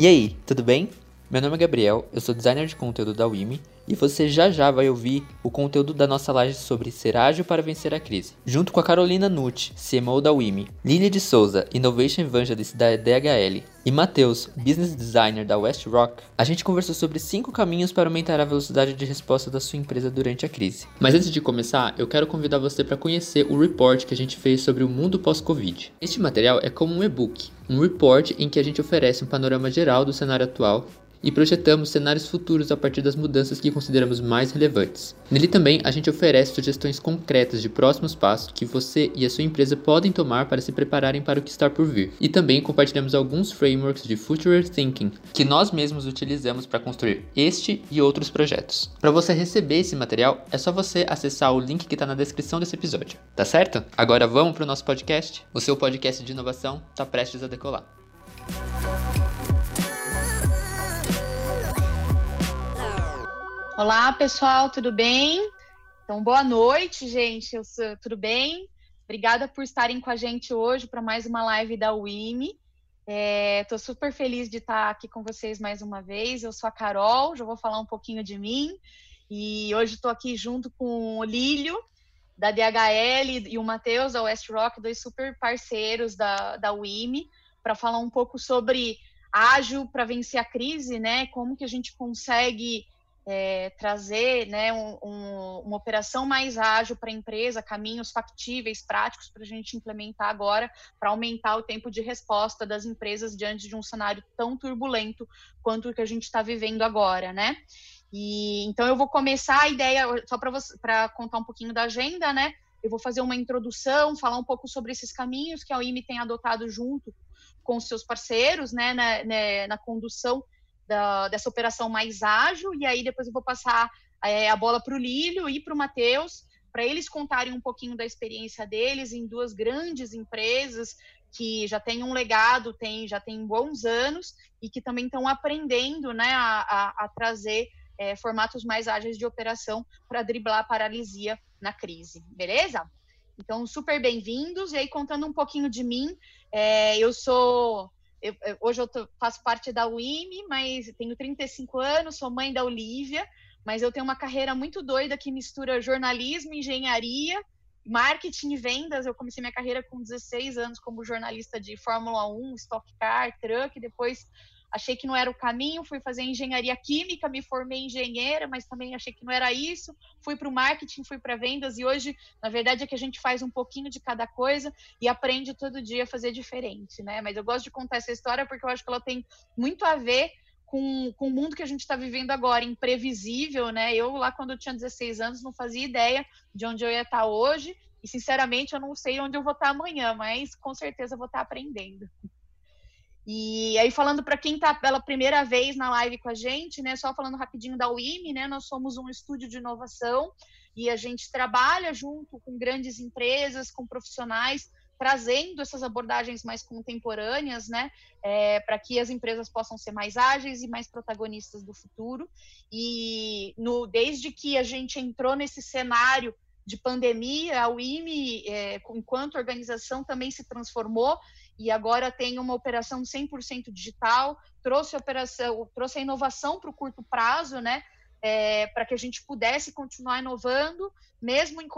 E aí, tudo bem? Meu nome é Gabriel, eu sou designer de conteúdo da WIMI e você já já vai ouvir o conteúdo da nossa live sobre ser ágil para vencer a crise. Junto com a Carolina Nutt, CMO da WIMI, Lilia de Souza, Innovation Evangelist da DHL e Matheus, Business Designer da West Rock, a gente conversou sobre 5 caminhos para aumentar a velocidade de resposta da sua empresa durante a crise. Mas antes de começar, eu quero convidar você para conhecer o report que a gente fez sobre o mundo pós-Covid. Este material é como um e-book, um report em que a gente oferece um panorama geral do cenário atual e projetamos cenários futuros a partir das mudanças que consideramos mais relevantes. Nele também a gente oferece sugestões concretas de próximos passos que você e a sua empresa podem tomar para se prepararem para o que está por vir. E também compartilhamos alguns frameworks de Future Thinking que nós mesmos utilizamos para construir este e outros projetos. Para você receber esse material, é só você acessar o link que está na descrição desse episódio, tá certo? Agora vamos para o nosso podcast? O seu podcast de inovação está prestes a decolar. Olá, pessoal, tudo bem? Então, boa noite, gente. Sou, tudo bem? Obrigada por estarem com a gente hoje para mais uma live da WIMI. Estou é, super feliz de estar aqui com vocês mais uma vez. Eu sou a Carol, já vou falar um pouquinho de mim. E hoje estou aqui junto com o Lílio, da DHL, e o Matheus, da West Rock, dois super parceiros da, da WIMI, para falar um pouco sobre ágil para vencer a crise, né? Como que a gente consegue é, trazer né, um, um, uma operação mais ágil para a empresa, caminhos factíveis, práticos para a gente implementar agora, para aumentar o tempo de resposta das empresas diante de um cenário tão turbulento quanto o que a gente está vivendo agora, né? E então eu vou começar a ideia só para contar um pouquinho da agenda, né? Eu vou fazer uma introdução, falar um pouco sobre esses caminhos que a OIME tem adotado junto com seus parceiros, né, na, na, na condução da, dessa operação mais ágil, e aí depois eu vou passar é, a bola para o Lílio e para o Matheus, para eles contarem um pouquinho da experiência deles em duas grandes empresas que já têm um legado, tem, já tem bons anos e que também estão aprendendo né, a, a, a trazer é, formatos mais ágeis de operação para driblar a paralisia na crise, beleza? Então, super bem-vindos. E aí, contando um pouquinho de mim, é, eu sou eu, hoje eu tô, faço parte da UIME, mas tenho 35 anos, sou mãe da Olivia, mas eu tenho uma carreira muito doida que mistura jornalismo, engenharia, marketing e vendas. Eu comecei minha carreira com 16 anos como jornalista de Fórmula 1, Stock Car, Truck, depois achei que não era o caminho, fui fazer engenharia química, me formei engenheira, mas também achei que não era isso. Fui para o marketing, fui para vendas e hoje, na verdade, é que a gente faz um pouquinho de cada coisa e aprende todo dia a fazer diferente, né? Mas eu gosto de contar essa história porque eu acho que ela tem muito a ver com, com o mundo que a gente está vivendo agora, imprevisível, né? Eu lá quando eu tinha 16 anos não fazia ideia de onde eu ia estar hoje e sinceramente eu não sei onde eu vou estar amanhã, mas com certeza vou estar aprendendo. E aí, falando para quem está pela primeira vez na live com a gente, né? Só falando rapidinho da UIME, né? Nós somos um estúdio de inovação e a gente trabalha junto com grandes empresas, com profissionais, trazendo essas abordagens mais contemporâneas, né? É, para que as empresas possam ser mais ágeis e mais protagonistas do futuro. E no, desde que a gente entrou nesse cenário de pandemia, a UIME, é, enquanto organização, também se transformou e agora tem uma operação 100% digital, trouxe a operação, trouxe a inovação para o curto prazo, né? É, para que a gente pudesse continuar inovando, mesmo em,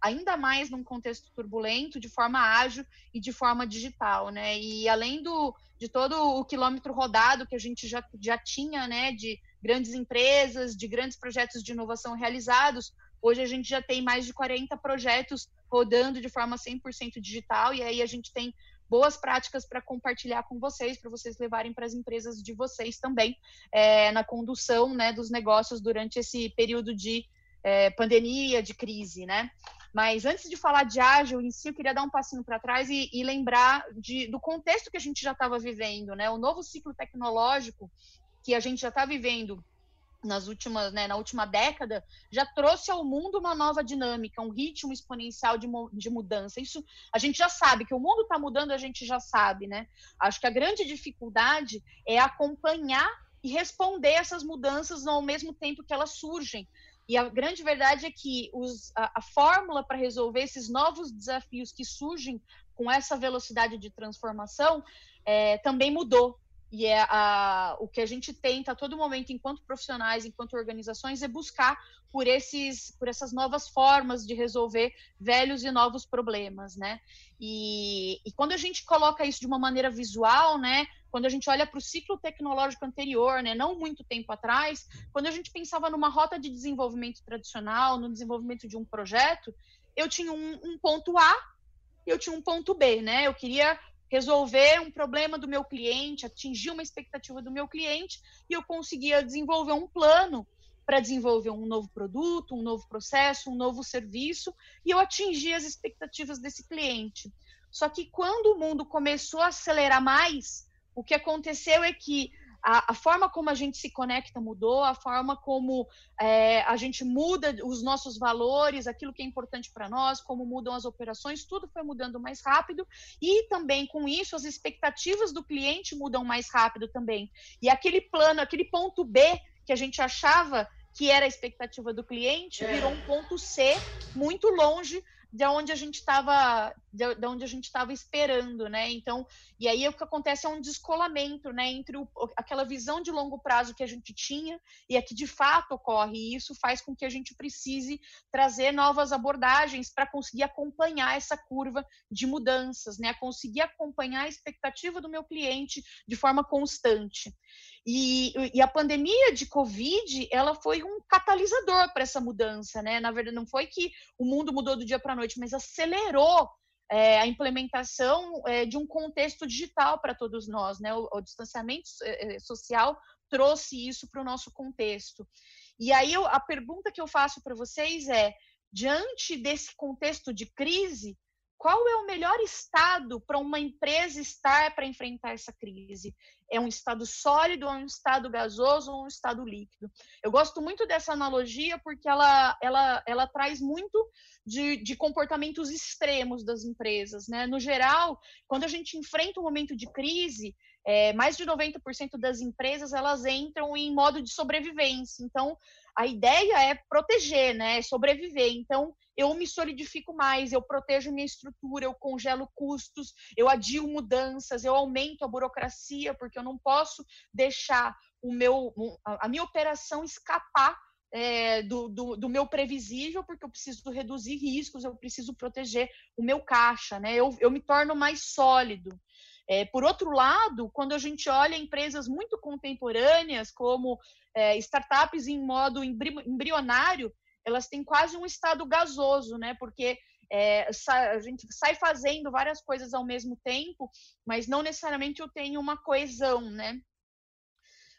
ainda mais num contexto turbulento, de forma ágil e de forma digital, né? E além do, de todo o quilômetro rodado que a gente já, já tinha, né, de grandes empresas, de grandes projetos de inovação realizados, hoje a gente já tem mais de 40 projetos rodando de forma 100% digital, e aí a gente tem boas práticas para compartilhar com vocês, para vocês levarem para as empresas de vocês também é, na condução né, dos negócios durante esse período de é, pandemia, de crise, né? Mas antes de falar de ágil em si, eu queria dar um passinho para trás e, e, lembrar de, do contexto que a gente já estava vivendo, né? O novo ciclo tecnológico que a gente já está vivendo nas últimas, né, na última década, já trouxe ao mundo uma nova dinâmica, um ritmo exponencial de, de mudança. Isso a gente já sabe que o mundo está mudando, a gente já sabe, né? Acho que a grande dificuldade é acompanhar e responder essas mudanças ao mesmo tempo que elas surgem. E a grande verdade é que os, a, a fórmula para resolver esses novos desafios que surgem com essa velocidade de transformação é, também mudou. E é a, o que a gente tenta a todo momento, enquanto profissionais, enquanto organizações, é buscar por, esses, por essas novas formas de resolver velhos e novos problemas, né? E, e quando a gente coloca isso de uma maneira visual, né? Quando a gente olha para o ciclo tecnológico anterior, né? Não muito tempo atrás, quando a gente pensava numa rota de desenvolvimento tradicional, no desenvolvimento de um projeto, eu tinha um, um ponto A eu tinha um ponto B, né? Eu queria resolver um problema do meu cliente, atingir uma expectativa do meu cliente e eu conseguia desenvolver um plano para desenvolver um novo produto, um novo processo, um novo serviço e eu atingia as expectativas desse cliente. Só que quando o mundo começou a acelerar mais, o que aconteceu é que a, a, forma como a gente se conecta mudou, a forma como é, a gente muda os nossos valores, aquilo que é importante para nós, como mudam as operações, tudo foi mudando mais rápido e também com isso as expectativas do cliente mudam mais rápido também. E aquele plano, aquele ponto B que a gente achava que era a expectativa do cliente, virou um ponto C muito longe de onde a gente estava de, de, onde a gente estava esperando, né? Então, e aí o que acontece é um descolamento, né, entre o, aquela visão de longo prazo que a gente tinha e a que de fato ocorre. E isso faz com que a gente precise trazer novas abordagens para conseguir acompanhar essa curva de mudanças, né? Conseguir acompanhar a expectativa do meu cliente de forma constante. E, e, a pandemia de Covid, ela foi um catalisador para essa mudança, né? Na verdade, não foi que o mundo mudou do dia para a noite, mas acelerou é, a implementação é, de um contexto digital para todos nós, né? O, o distanciamento é, é, social trouxe isso para o nosso contexto. E aí eu, a pergunta que eu faço para vocês é: diante desse contexto de crise, qual é o melhor estado para uma empresa estar para enfrentar essa crise? É um estado sólido, ou um estado gasoso ou um estado líquido? Eu gosto muito dessa analogia porque ela, ela, ela traz muito de, de comportamentos extremos das empresas. Né? No geral, quando a gente enfrenta um momento de crise, é, mais de 90% das empresas elas entram em modo de sobrevivência. Então, a ideia é proteger, né? É sobreviver. Então, eu me solidifico mais, eu protejo minha estrutura, eu congelo custos, eu adio mudanças, eu aumento a burocracia, porque eu não posso deixar o meu, a minha operação escapar é, do, do, do, meu previsível, porque eu preciso reduzir riscos, eu preciso proteger o meu caixa, né? Eu, eu me torno mais sólido. É, por outro lado, quando a gente olha empresas muito contemporâneas, como é, startups em modo embrionário, elas têm quase um estado gasoso, né? Porque é, a gente sai fazendo várias coisas ao mesmo tempo, mas não necessariamente eu tenho uma coesão, né?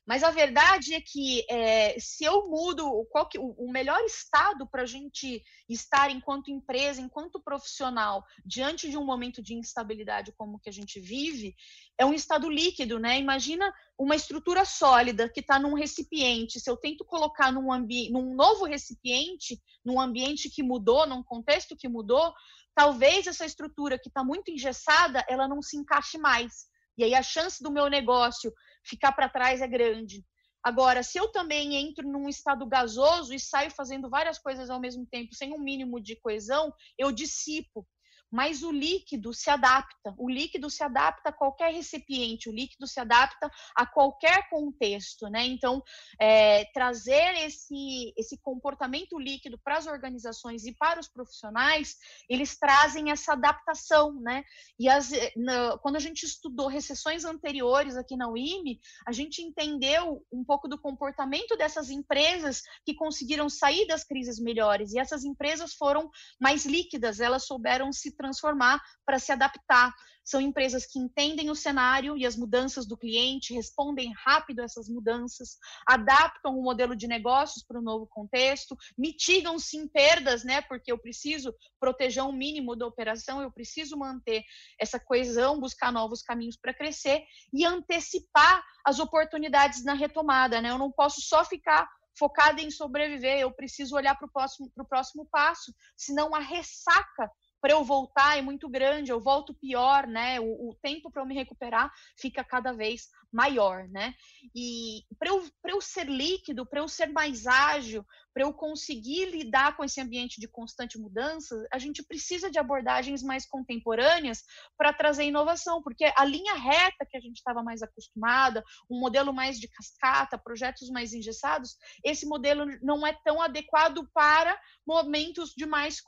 Mas a verdade é que é, se eu mudo que, o, o melhor estado para a gente estar enquanto empresa, enquanto profissional, diante de um momento de instabilidade como que a gente vive, é um estado líquido, né? Imagina uma estrutura sólida que está num recipiente. Se eu tento colocar num, num novo recipiente, num ambiente que mudou, num contexto que mudou, talvez essa estrutura que está muito engessada, ela não se encaixe mais. E aí a chance do meu negócio ficar para trás é grande. Agora, se eu também entro num estado gasoso e saio fazendo várias coisas ao mesmo tempo, sem um mínimo de coesão, eu dissipo mas o líquido se adapta. O líquido se adapta a qualquer recipiente, o líquido se adapta a qualquer contexto, né? Então, é, trazer esse, esse comportamento líquido para as organizações e para os profissionais, eles trazem essa adaptação, né? E as, na, quando a gente estudou recessões anteriores aqui na UIME, a gente entendeu um pouco do comportamento dessas empresas que conseguiram sair das crises melhores. E essas empresas foram mais líquidas, elas souberam se transformar para se adaptar. São empresas que entendem o cenário e as mudanças do cliente, respondem rápido a essas mudanças, adaptam o modelo de negócios para o novo contexto, mitigam sim perdas, né? Porque eu preciso proteger um mínimo da operação, eu preciso manter essa coesão, buscar novos caminhos para crescer e antecipar as oportunidades na retomada, né? Eu não posso só ficar focada em sobreviver, eu preciso olhar para o próximo, próximo passo, senão a ressaca para eu voltar é muito grande, eu volto pior, né? O, o tempo para eu me recuperar fica cada vez maior, né? E para eu, eu ser líquido, para eu ser mais ágil, para eu conseguir lidar com esse ambiente de constante mudança, a gente precisa de abordagens mais contemporâneas para trazer inovação, porque a linha reta que a gente estava mais acostumada, um modelo mais de cascata, projetos mais engessados, esse modelo não é tão adequado para momentos de mais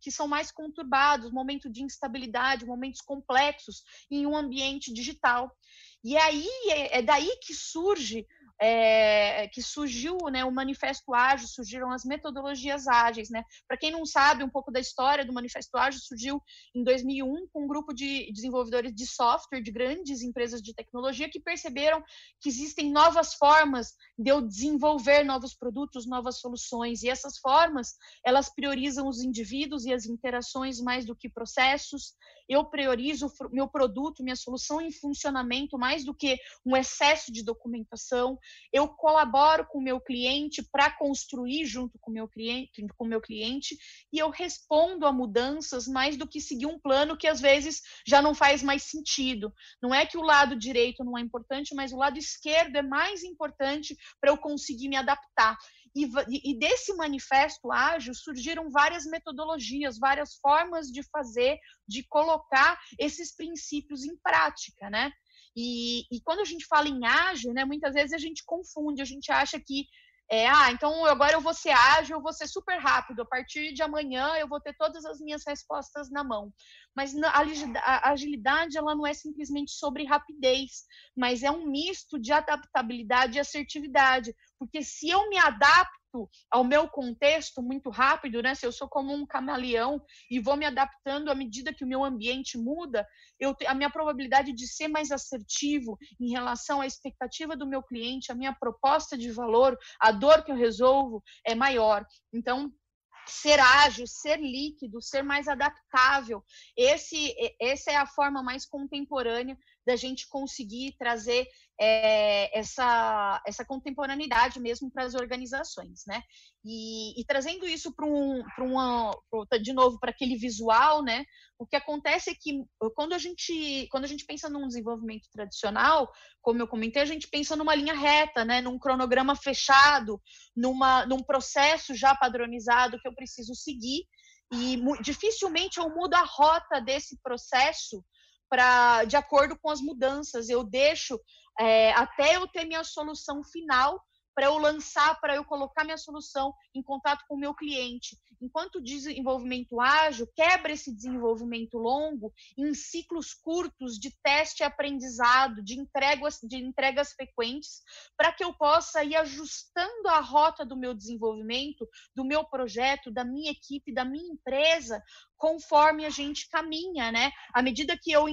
que são mais conturbados, momento de instabilidade, momentos complexos em um ambiente digital. E aí é, é daí que surge é, que surgiu né, o Manifesto Ágil, surgiram as metodologias ágeis. Né? Para quem não sabe um pouco da história do Manifesto Ágil, surgiu em 2001 com um grupo de desenvolvedores de software de grandes empresas de tecnologia que perceberam que existem novas formas de eu desenvolver novos produtos, novas soluções. E essas formas, elas priorizam os indivíduos e as interações mais do que processos. Eu priorizo meu produto, minha solução em funcionamento mais do que um excesso de documentação eu colaboro com o meu cliente para construir junto com o meu cliente, com meu cliente, e eu respondo a mudanças mais do que seguir um plano que às vezes já não faz mais sentido. Não é que o lado direito não é importante, mas o lado esquerdo é mais importante para eu conseguir me adaptar. E, e, desse manifesto ágil surgiram várias metodologias, várias formas de fazer, de colocar esses princípios em prática, né? E, e quando a gente fala em ágil, né, muitas vezes a gente confunde, a gente acha que é, ah, então agora eu vou ser ágil, eu vou ser super rápido. A partir de amanhã eu vou ter todas as minhas respostas na mão. Mas a agilidade ela não é simplesmente sobre rapidez, mas é um misto de adaptabilidade e assertividade. Porque se eu me adapto ao meu contexto muito rápido, né? Se eu sou como um camaleão e vou me adaptando à medida que o meu ambiente muda, eu, a minha probabilidade de ser mais assertivo em relação à expectativa do meu cliente, a minha proposta de valor, a dor que eu resolvo é maior. Então, ser ágil, ser líquido, ser mais adaptável. Esse, essa é a forma mais contemporânea da gente conseguir trazer é, essa, essa contemporaneidade mesmo para as organizações, né? E, e trazendo isso para um, uma, de novo para aquele visual, né? O que acontece é que quando a gente quando a gente pensa num desenvolvimento tradicional, como eu comentei, a gente pensa numa linha reta, né? Num cronograma fechado, numa num processo já padronizado que eu preciso seguir e dificilmente eu mudo a rota desse processo para de acordo com as mudanças. Eu deixo é, até eu ter minha solução final para eu lançar, para eu colocar minha solução em contato com o meu cliente. Enquanto o desenvolvimento ágil quebra esse desenvolvimento longo em ciclos curtos de teste e aprendizado, de entregas, de entregas frequentes, para que eu possa ir ajustando a rota do meu desenvolvimento, do meu projeto, da minha equipe, da minha empresa, conforme a gente caminha, né? À medida que eu,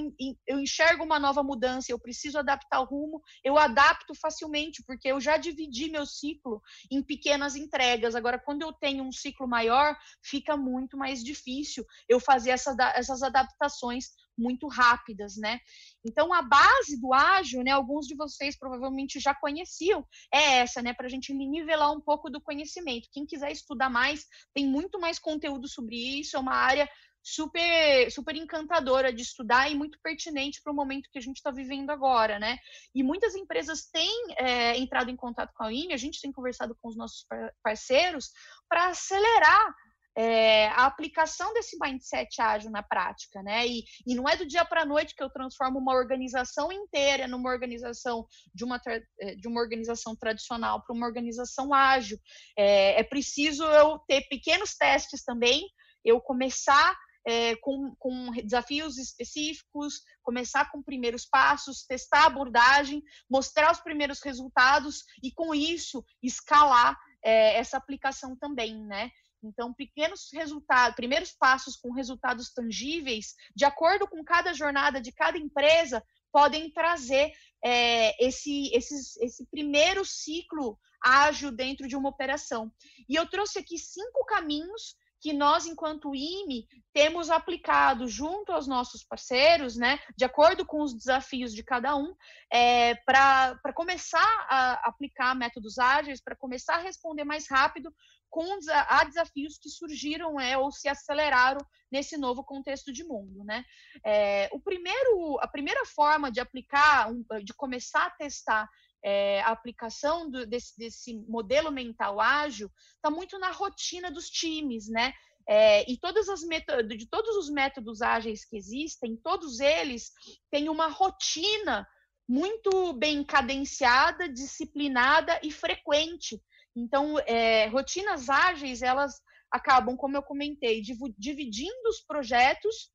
eu enxergo uma nova mudança, eu preciso adaptar o rumo, eu adapto facilmente, porque eu já dividi meu ciclo em pequenas entregas. Agora, quando eu tenho um ciclo maior, fica muito mais difícil eu fazer essa, essas adaptações muito rápidas, né? Então, a base do ágil, né, alguns de vocês provavelmente já conheciam, é essa, né, para a gente nivelar um pouco do conhecimento. Quem quiser estudar mais, tem muito mais conteúdo sobre isso, é uma área super super encantadora de estudar e muito pertinente para o momento que a gente está vivendo agora, né? E muitas empresas têm é, entrado em contato com a INE, a gente tem conversado com os nossos parceiros para acelerar é, a aplicação desse mindset ágil na prática, né? E, e não é do dia para a noite que eu transformo uma organização inteira numa organização de uma, eh, de uma organização tradicional para uma organização ágil. É, é preciso eu ter pequenos testes também, eu começar é, com, com, desafios específicos, começar com primeiros passos, testar a abordagem, mostrar os primeiros resultados e, com isso, escalar é, essa aplicação também, né? Então, pequenos resultados, primeiros passos com resultados tangíveis, de acordo com cada jornada de cada empresa, podem trazer é, esse, esse, esse primeiro ciclo ágil dentro de uma operação. E eu trouxe aqui cinco caminhos que nós, enquanto IME, temos aplicado junto aos nossos parceiros, né, de acordo com os desafios de cada um, é, para começar a aplicar métodos ágeis, para começar a responder mais rápido com a desafios que surgiram é, ou se aceleraram nesse novo contexto de mundo, né? É, o primeiro, a primeira forma de aplicar, de começar a testar é, a aplicação do, desse, desse, modelo mental ágil está muito na rotina dos times, né? É, e todas as de todos os métodos ágeis que existem, todos eles têm uma rotina muito bem cadenciada, disciplinada e frequente. Então, é, rotinas ágeis, elas acabam, como eu comentei, dividindo os projetos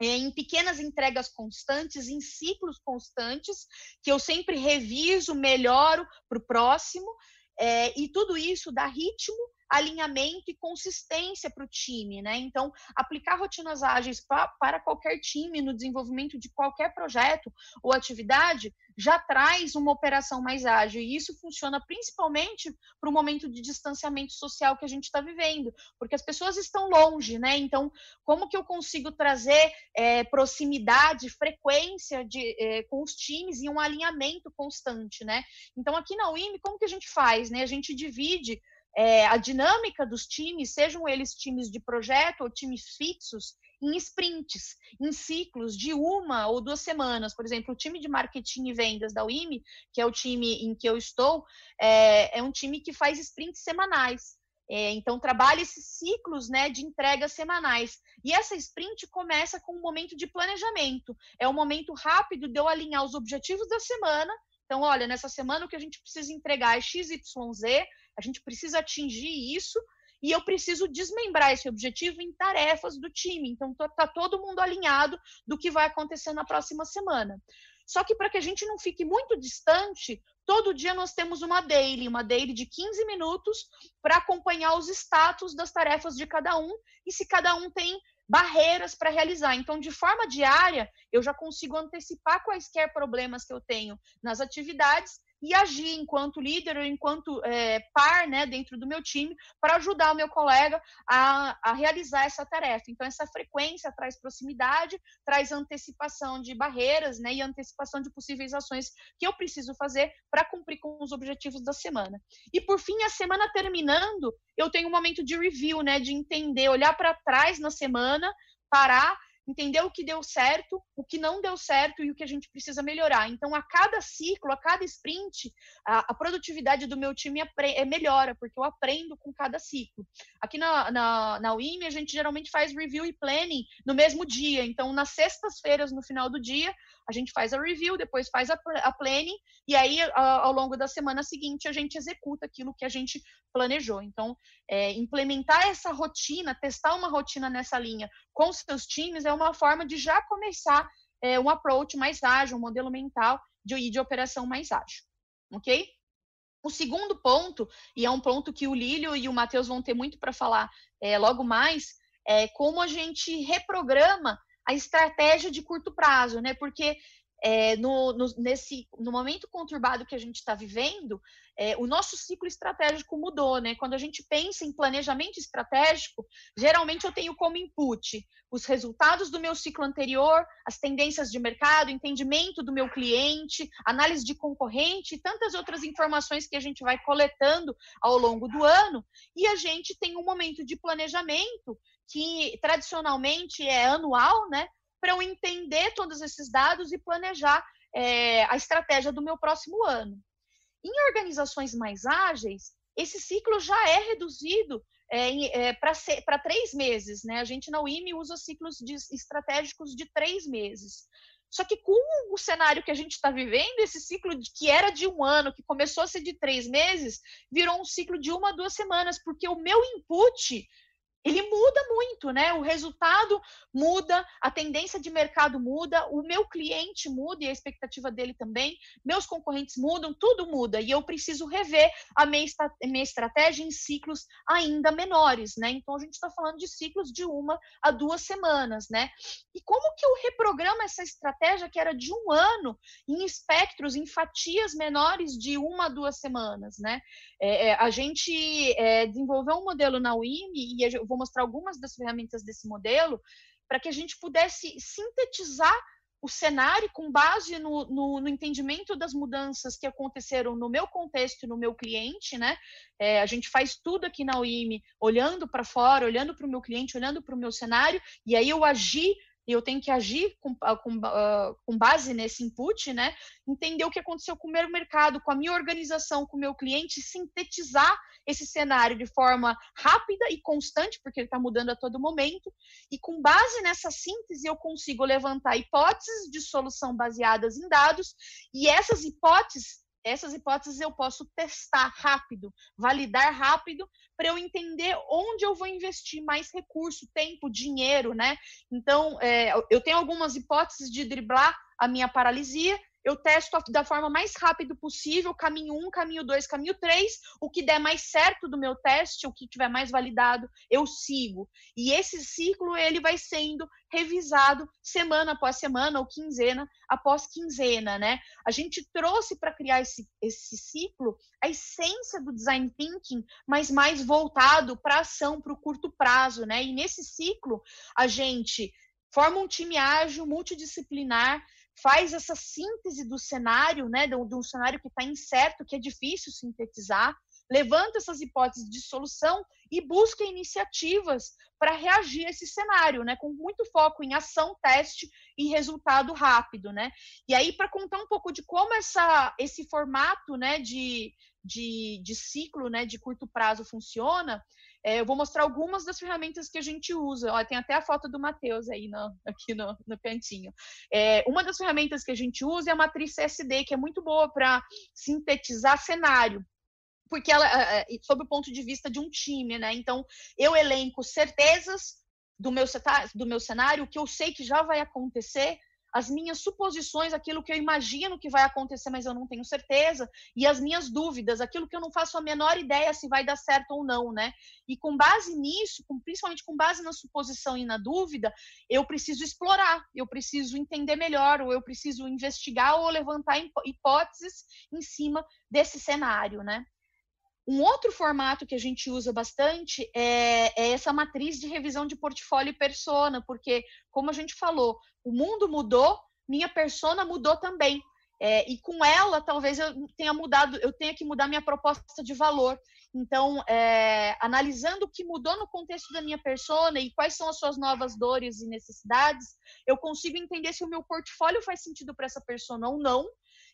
em pequenas entregas constantes, em ciclos constantes, que eu sempre reviso, melhoro para o próximo, é, e tudo isso dá ritmo alinhamento e consistência para o time, né? Então, aplicar rotinas ágeis pra, para qualquer time no desenvolvimento de qualquer projeto ou atividade já traz uma operação mais ágil. E isso funciona principalmente para o momento de distanciamento social que a gente está vivendo, porque as pessoas estão longe, né? Então, como que eu consigo trazer é, proximidade, frequência de, é, com os times e um alinhamento constante, né? Então, aqui na UIM, como que a gente faz, né? A gente divide é, a dinâmica dos times, sejam eles times de projeto ou times fixos, em sprints, em ciclos de uma ou duas semanas. Por exemplo, o time de marketing e vendas da UIME, que é o time em que eu estou, é, é um time que faz sprints semanais. É, então, trabalha esses ciclos né, de entregas semanais. E essa sprint começa com um momento de planejamento. É um momento rápido de eu alinhar os objetivos da semana. Então, olha, nessa semana o que a gente precisa entregar é XYZ, a gente precisa atingir isso e eu preciso desmembrar esse objetivo em tarefas do time. Então, tá todo mundo alinhado do que vai acontecer na próxima semana. Só que para que a gente não fique muito distante, todo dia nós temos uma daily, uma daily de 15 minutos para acompanhar os status das tarefas de cada um e se cada um tem barreiras para realizar. Então, de forma diária, eu já consigo antecipar quaisquer problemas que eu tenho nas atividades e agir enquanto líder ou enquanto é, par né, dentro do meu time para ajudar o meu colega a, a realizar essa tarefa. Então, essa frequência traz proximidade, traz antecipação de barreiras né, e antecipação de possíveis ações que eu preciso fazer para cumprir com os objetivos da semana. E, por fim, a semana terminando, eu tenho um momento de review, né, de entender, olhar para trás na semana, parar entender o que deu certo, o que não deu certo e o que a gente precisa melhorar. Então, a cada ciclo, a cada sprint, a, a produtividade do meu time é melhora, porque eu aprendo com cada ciclo. Aqui na, na, na UIM, a gente geralmente faz review e planning no mesmo dia. Então, nas sextas-feiras, no final do dia, a gente faz a review, depois faz a, a planning, e aí, a, ao longo da semana seguinte, a gente executa aquilo que a gente planejou. Então, é, implementar essa rotina, testar uma rotina nessa linha com seus times é uma forma de já começar é, um approach mais ágil, um modelo mental de, de operação mais ágil. Ok? O segundo ponto, e é um ponto que o Lílio e o Matheus vão ter muito para falar é, logo mais, é como a gente reprograma a estratégia de curto prazo, né? Porque é, no, no, nesse, no momento conturbado que a gente está vivendo, é, o nosso ciclo estratégico mudou, né? Quando a gente pensa em planejamento estratégico, geralmente eu tenho como input os resultados do meu ciclo anterior, as tendências de mercado, entendimento do meu cliente, análise de concorrente e tantas outras informações que a gente vai coletando ao longo do ano, e a gente tem um momento de planejamento que tradicionalmente é anual, né? Para eu entender todos esses dados e planejar é, a estratégia do meu próximo ano. Em organizações mais ágeis, esse ciclo já é reduzido é, é, para três meses. Né? A gente na UIM usa ciclos de, estratégicos de três meses. Só que com o cenário que a gente está vivendo, esse ciclo de, que era de um ano, que começou a ser de três meses, virou um ciclo de uma, duas semanas, porque o meu input ele muda muito, né? O resultado muda, a tendência de mercado muda, o meu cliente muda e a expectativa dele também, meus concorrentes mudam, tudo muda e eu preciso rever a minha, minha estratégia em ciclos ainda menores, né? Então a gente está falando de ciclos de uma a duas semanas, né? E como que eu programa essa estratégia que era de um ano em espectros, em fatias menores de uma a duas semanas, né? É, é a gente é, desenvolveu um modelo na UIME e eu vou mostrar algumas das ferramentas desse modelo para que a gente pudesse sintetizar o cenário com base no, no, no, entendimento das mudanças que aconteceram no meu contexto e no meu cliente, né? É, a gente faz tudo aqui na UIME olhando para fora, olhando para o meu cliente, olhando para o meu cenário, e aí eu agir e eu tenho que agir com, ah, com, uh, com, base nesse input, né? Entender o que aconteceu com o meu mercado, com a minha organização, com o meu cliente, sintetizar esse cenário de forma rápida e constante, porque ele está mudando a todo momento, e com base nessa síntese eu consigo levantar hipóteses de solução baseadas em dados, e essas hipóteses essas hipóteses eu posso testar rápido, validar rápido, para eu entender onde eu vou investir mais recurso, tempo, dinheiro, né? Então, é, eu tenho algumas hipóteses de driblar a minha paralisia eu testo da forma mais rápida possível, caminho 1, um, caminho 2, caminho 3, o que der mais certo do meu teste, o que tiver mais validado, eu sigo. E esse ciclo ele vai sendo revisado semana após semana ou quinzena após quinzena, né? A gente trouxe para criar esse, esse ciclo a essência do design thinking, mas mais voltado para ação, para o curto prazo, né? E nesse ciclo a gente forma um time ágil, multidisciplinar, faz essa síntese do cenário, né, de um cenário que está incerto, que é difícil sintetizar, levanta essas hipóteses de solução e busca iniciativas para reagir a esse cenário, né, com muito foco em ação, teste e resultado rápido, né. E aí para contar um pouco de como essa, esse formato, né, de, de, de ciclo, né, de curto prazo funciona, é, eu vou mostrar algumas das ferramentas que a gente usa. Tem até a foto do Matheus aí no, aqui no, no cantinho. É, uma das ferramentas que a gente usa é a matriz CSD, que é muito boa para sintetizar cenário porque ela, é, é, sob o ponto de vista de um time, né? Então, eu elenco certezas do meu, do meu cenário, que eu sei que já vai acontecer, as minhas suposições, aquilo que eu imagino que vai acontecer, mas eu não tenho certeza, e as minhas dúvidas, aquilo que eu não faço a menor ideia se vai dar certo ou não, né? E com base nisso, com, principalmente com base na suposição e na dúvida, eu preciso explorar, eu preciso entender melhor, ou eu preciso investigar ou levantar hipóteses em cima desse cenário, né? Um outro formato que a gente usa bastante é, é, essa matriz de revisão de portfólio e persona, porque, como a gente falou, o mundo mudou, minha persona mudou também. É, e com ela, talvez eu tenha mudado, eu tenha que mudar minha proposta de valor. Então, é, analisando o que mudou no contexto da minha persona e quais são as suas novas dores e necessidades, eu consigo entender se o meu portfólio faz sentido para essa persona ou não,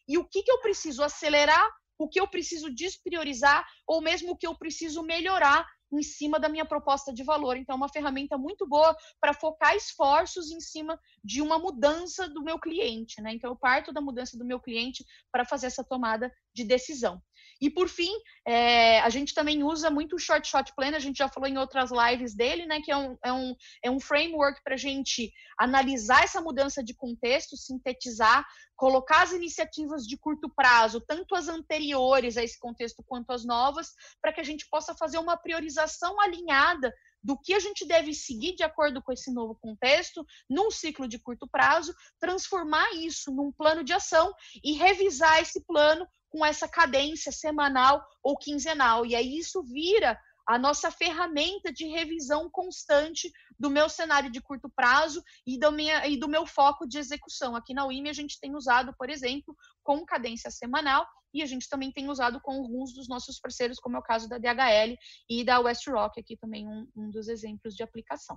e o que, que eu preciso acelerar o que eu preciso despriorizar ou mesmo o que eu preciso melhorar em cima da minha proposta de valor. Então, é uma ferramenta muito boa para focar esforços em cima de uma mudança do meu cliente, né? Então, eu parto da mudança do meu cliente para fazer essa tomada de decisão. E por fim, é, a gente também usa muito o Short Shot Plan, a gente já falou em outras lives dele, né? Que é um, é um, é um framework para a gente analisar essa mudança de contexto, sintetizar, colocar as iniciativas de curto prazo, tanto as anteriores a esse contexto quanto as novas, para que a gente possa fazer uma priorização alinhada do que a gente deve seguir de acordo com esse novo contexto, num ciclo de curto prazo, transformar isso num plano de ação e revisar esse plano com essa cadência semanal ou quinzenal. E aí isso vira a nossa ferramenta de revisão constante do meu cenário de curto prazo e do, minha, e do meu foco de execução. Aqui na UIME a gente tem usado, por exemplo, com cadência semanal e a gente também tem usado com alguns dos nossos parceiros, como é o caso da DHL e da West Rock, aqui também um, um dos exemplos de aplicação.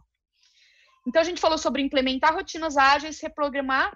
Então, a gente falou sobre implementar rotinas ágeis, reprogramar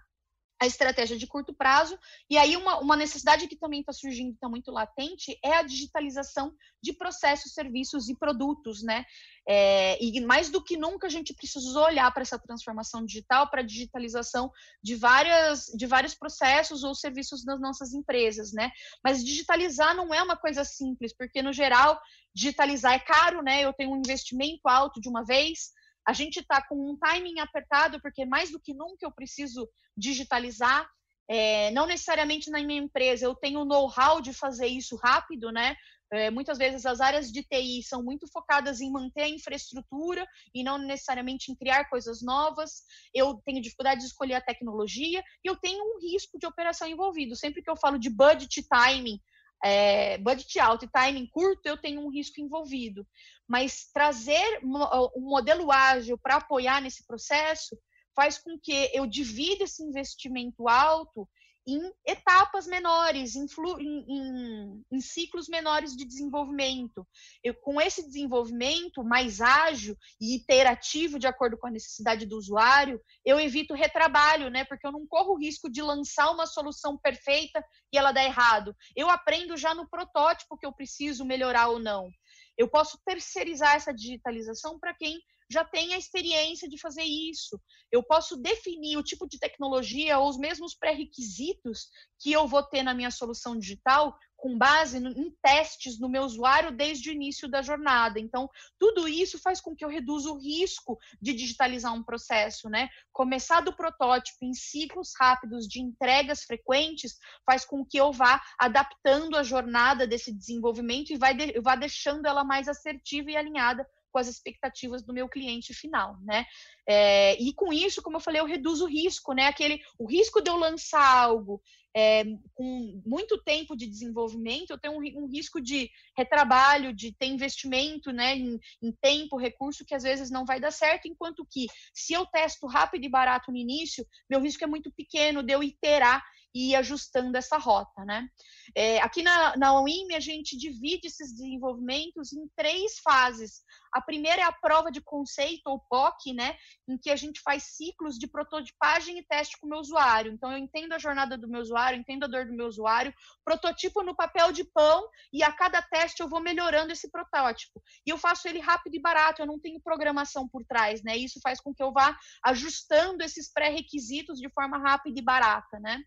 a estratégia de curto prazo. E aí, uma, uma necessidade que também está surgindo, está muito latente, é a digitalização de processos, serviços e produtos, né? É, e mais do que nunca, a gente precisou olhar para essa transformação digital, para a digitalização de, várias, de vários processos ou serviços das nossas empresas, né? Mas digitalizar não é uma coisa simples, porque, no geral, digitalizar é caro, né? Eu tenho um investimento alto de uma vez, a gente está com um timing apertado, porque mais do que nunca eu preciso digitalizar. É, não necessariamente na minha empresa eu tenho o know-how de fazer isso rápido, né? É, muitas vezes as áreas de TI são muito focadas em manter a infraestrutura e não necessariamente em criar coisas novas. Eu tenho dificuldade de escolher a tecnologia e eu tenho um risco de operação envolvido. Sempre que eu falo de budget timing, é, budget alto e timing curto, eu tenho um risco envolvido. Mas trazer um modelo ágil para apoiar nesse processo faz com que eu divida esse investimento alto em etapas menores, em, em, em, ciclos menores de desenvolvimento. Eu, com esse desenvolvimento mais ágil e iterativo, de acordo com a necessidade do usuário, eu evito retrabalho, né? Porque eu não corro o risco de lançar uma solução perfeita e ela dar errado. Eu aprendo já no protótipo que eu preciso melhorar ou não. Eu posso terceirizar essa digitalização para quem já tem a experiência de fazer isso. Eu posso definir o tipo de tecnologia ou os mesmos pré-requisitos que eu vou ter na minha solução digital com base em testes no meu usuário desde o início da jornada. Então, tudo isso faz com que eu reduza o risco de digitalizar um processo, né? Começar do protótipo em ciclos rápidos de entregas frequentes faz com que eu vá adaptando a jornada desse desenvolvimento e vai de, vá deixando ela mais assertiva e alinhada com as expectativas do meu cliente final, né? É, e com isso, como eu falei, eu reduzo o risco, né? Aquele, o risco de eu lançar algo é, com muito tempo de desenvolvimento, eu tenho um, um, risco de retrabalho, de ter investimento, né? Em, em tempo, recurso que às vezes não vai dar certo, enquanto que se eu testo rápido e barato no início, meu risco é muito pequeno de eu iterar e ajustando essa rota, né? É, aqui na, na UIM, a gente divide esses desenvolvimentos em três fases. A primeira é a prova de conceito, ou POC, né? Em que a gente faz ciclos de prototipagem e teste com o meu usuário. Então, eu entendo a jornada do meu usuário, entendo a dor do meu usuário, prototipo no papel de pão e a cada teste eu vou melhorando esse protótipo. E eu faço ele rápido e barato, eu não tenho programação por trás, né? Isso faz com que eu vá ajustando esses pré-requisitos de forma rápida e barata, né?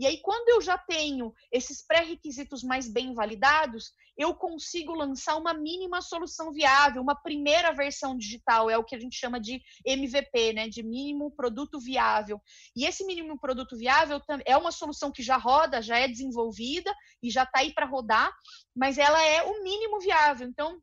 E aí, quando eu já tenho esses pré-requisitos mais bem validados, eu consigo lançar uma mínima solução viável, uma primeira versão digital, é o que a gente chama de MVP, né, de mínimo produto viável. E esse mínimo produto viável é uma solução que já roda, já é desenvolvida e já está aí para rodar, mas ela é o mínimo viável. Então,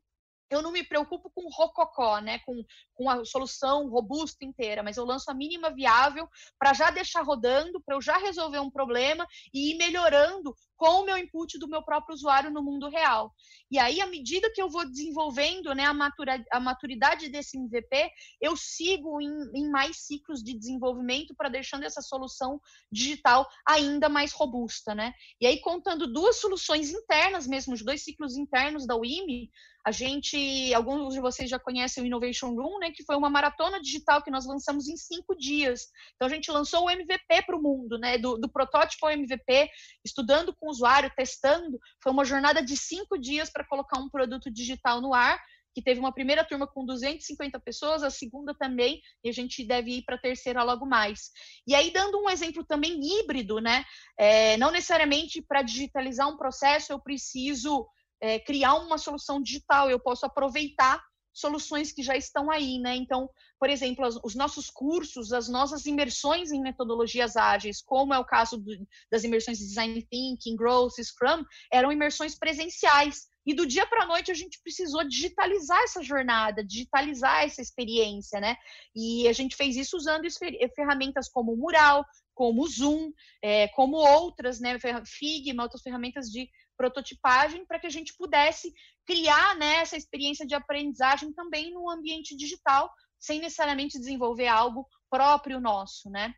eu não me preocupo com rococó, né, com, com a solução robusta inteira, mas eu lanço a mínima viável para já deixar rodando, para eu já resolver um problema e ir melhorando com o meu input do meu próprio usuário no mundo real. E aí, à medida que eu vou desenvolvendo né, a, matura, a maturidade desse MVP, eu sigo em, em mais ciclos de desenvolvimento para deixando essa solução digital ainda mais robusta. Né? E aí, contando duas soluções internas mesmo, os dois ciclos internos da WIMI, a gente, alguns de vocês já conhecem o Innovation Room, né, que foi uma maratona digital que nós lançamos em cinco dias. Então, a gente lançou o MVP para o mundo, né, do, do protótipo ao MVP, estudando com o usuário, testando. Foi uma jornada de cinco dias para colocar um produto digital no ar, que teve uma primeira turma com 250 pessoas, a segunda também, e a gente deve ir para a terceira logo mais. E aí, dando um exemplo também híbrido, né? É, não necessariamente para digitalizar um processo eu preciso é, criar uma solução digital, eu posso aproveitar soluções que já estão aí, né? Então, por exemplo, os nossos cursos, as nossas imersões em metodologias ágeis, como é o caso do, das imersões de Design Thinking, Growth, Scrum, eram imersões presenciais. E do dia para a noite a gente precisou digitalizar essa jornada, digitalizar essa experiência, né? E a gente fez isso usando ferramentas como o Mural, como o Zoom, é, como outras, né? Figma, outras ferramentas de prototipagem para que a gente pudesse criar né, essa experiência de aprendizagem também no ambiente digital, sem necessariamente desenvolver algo próprio nosso, né?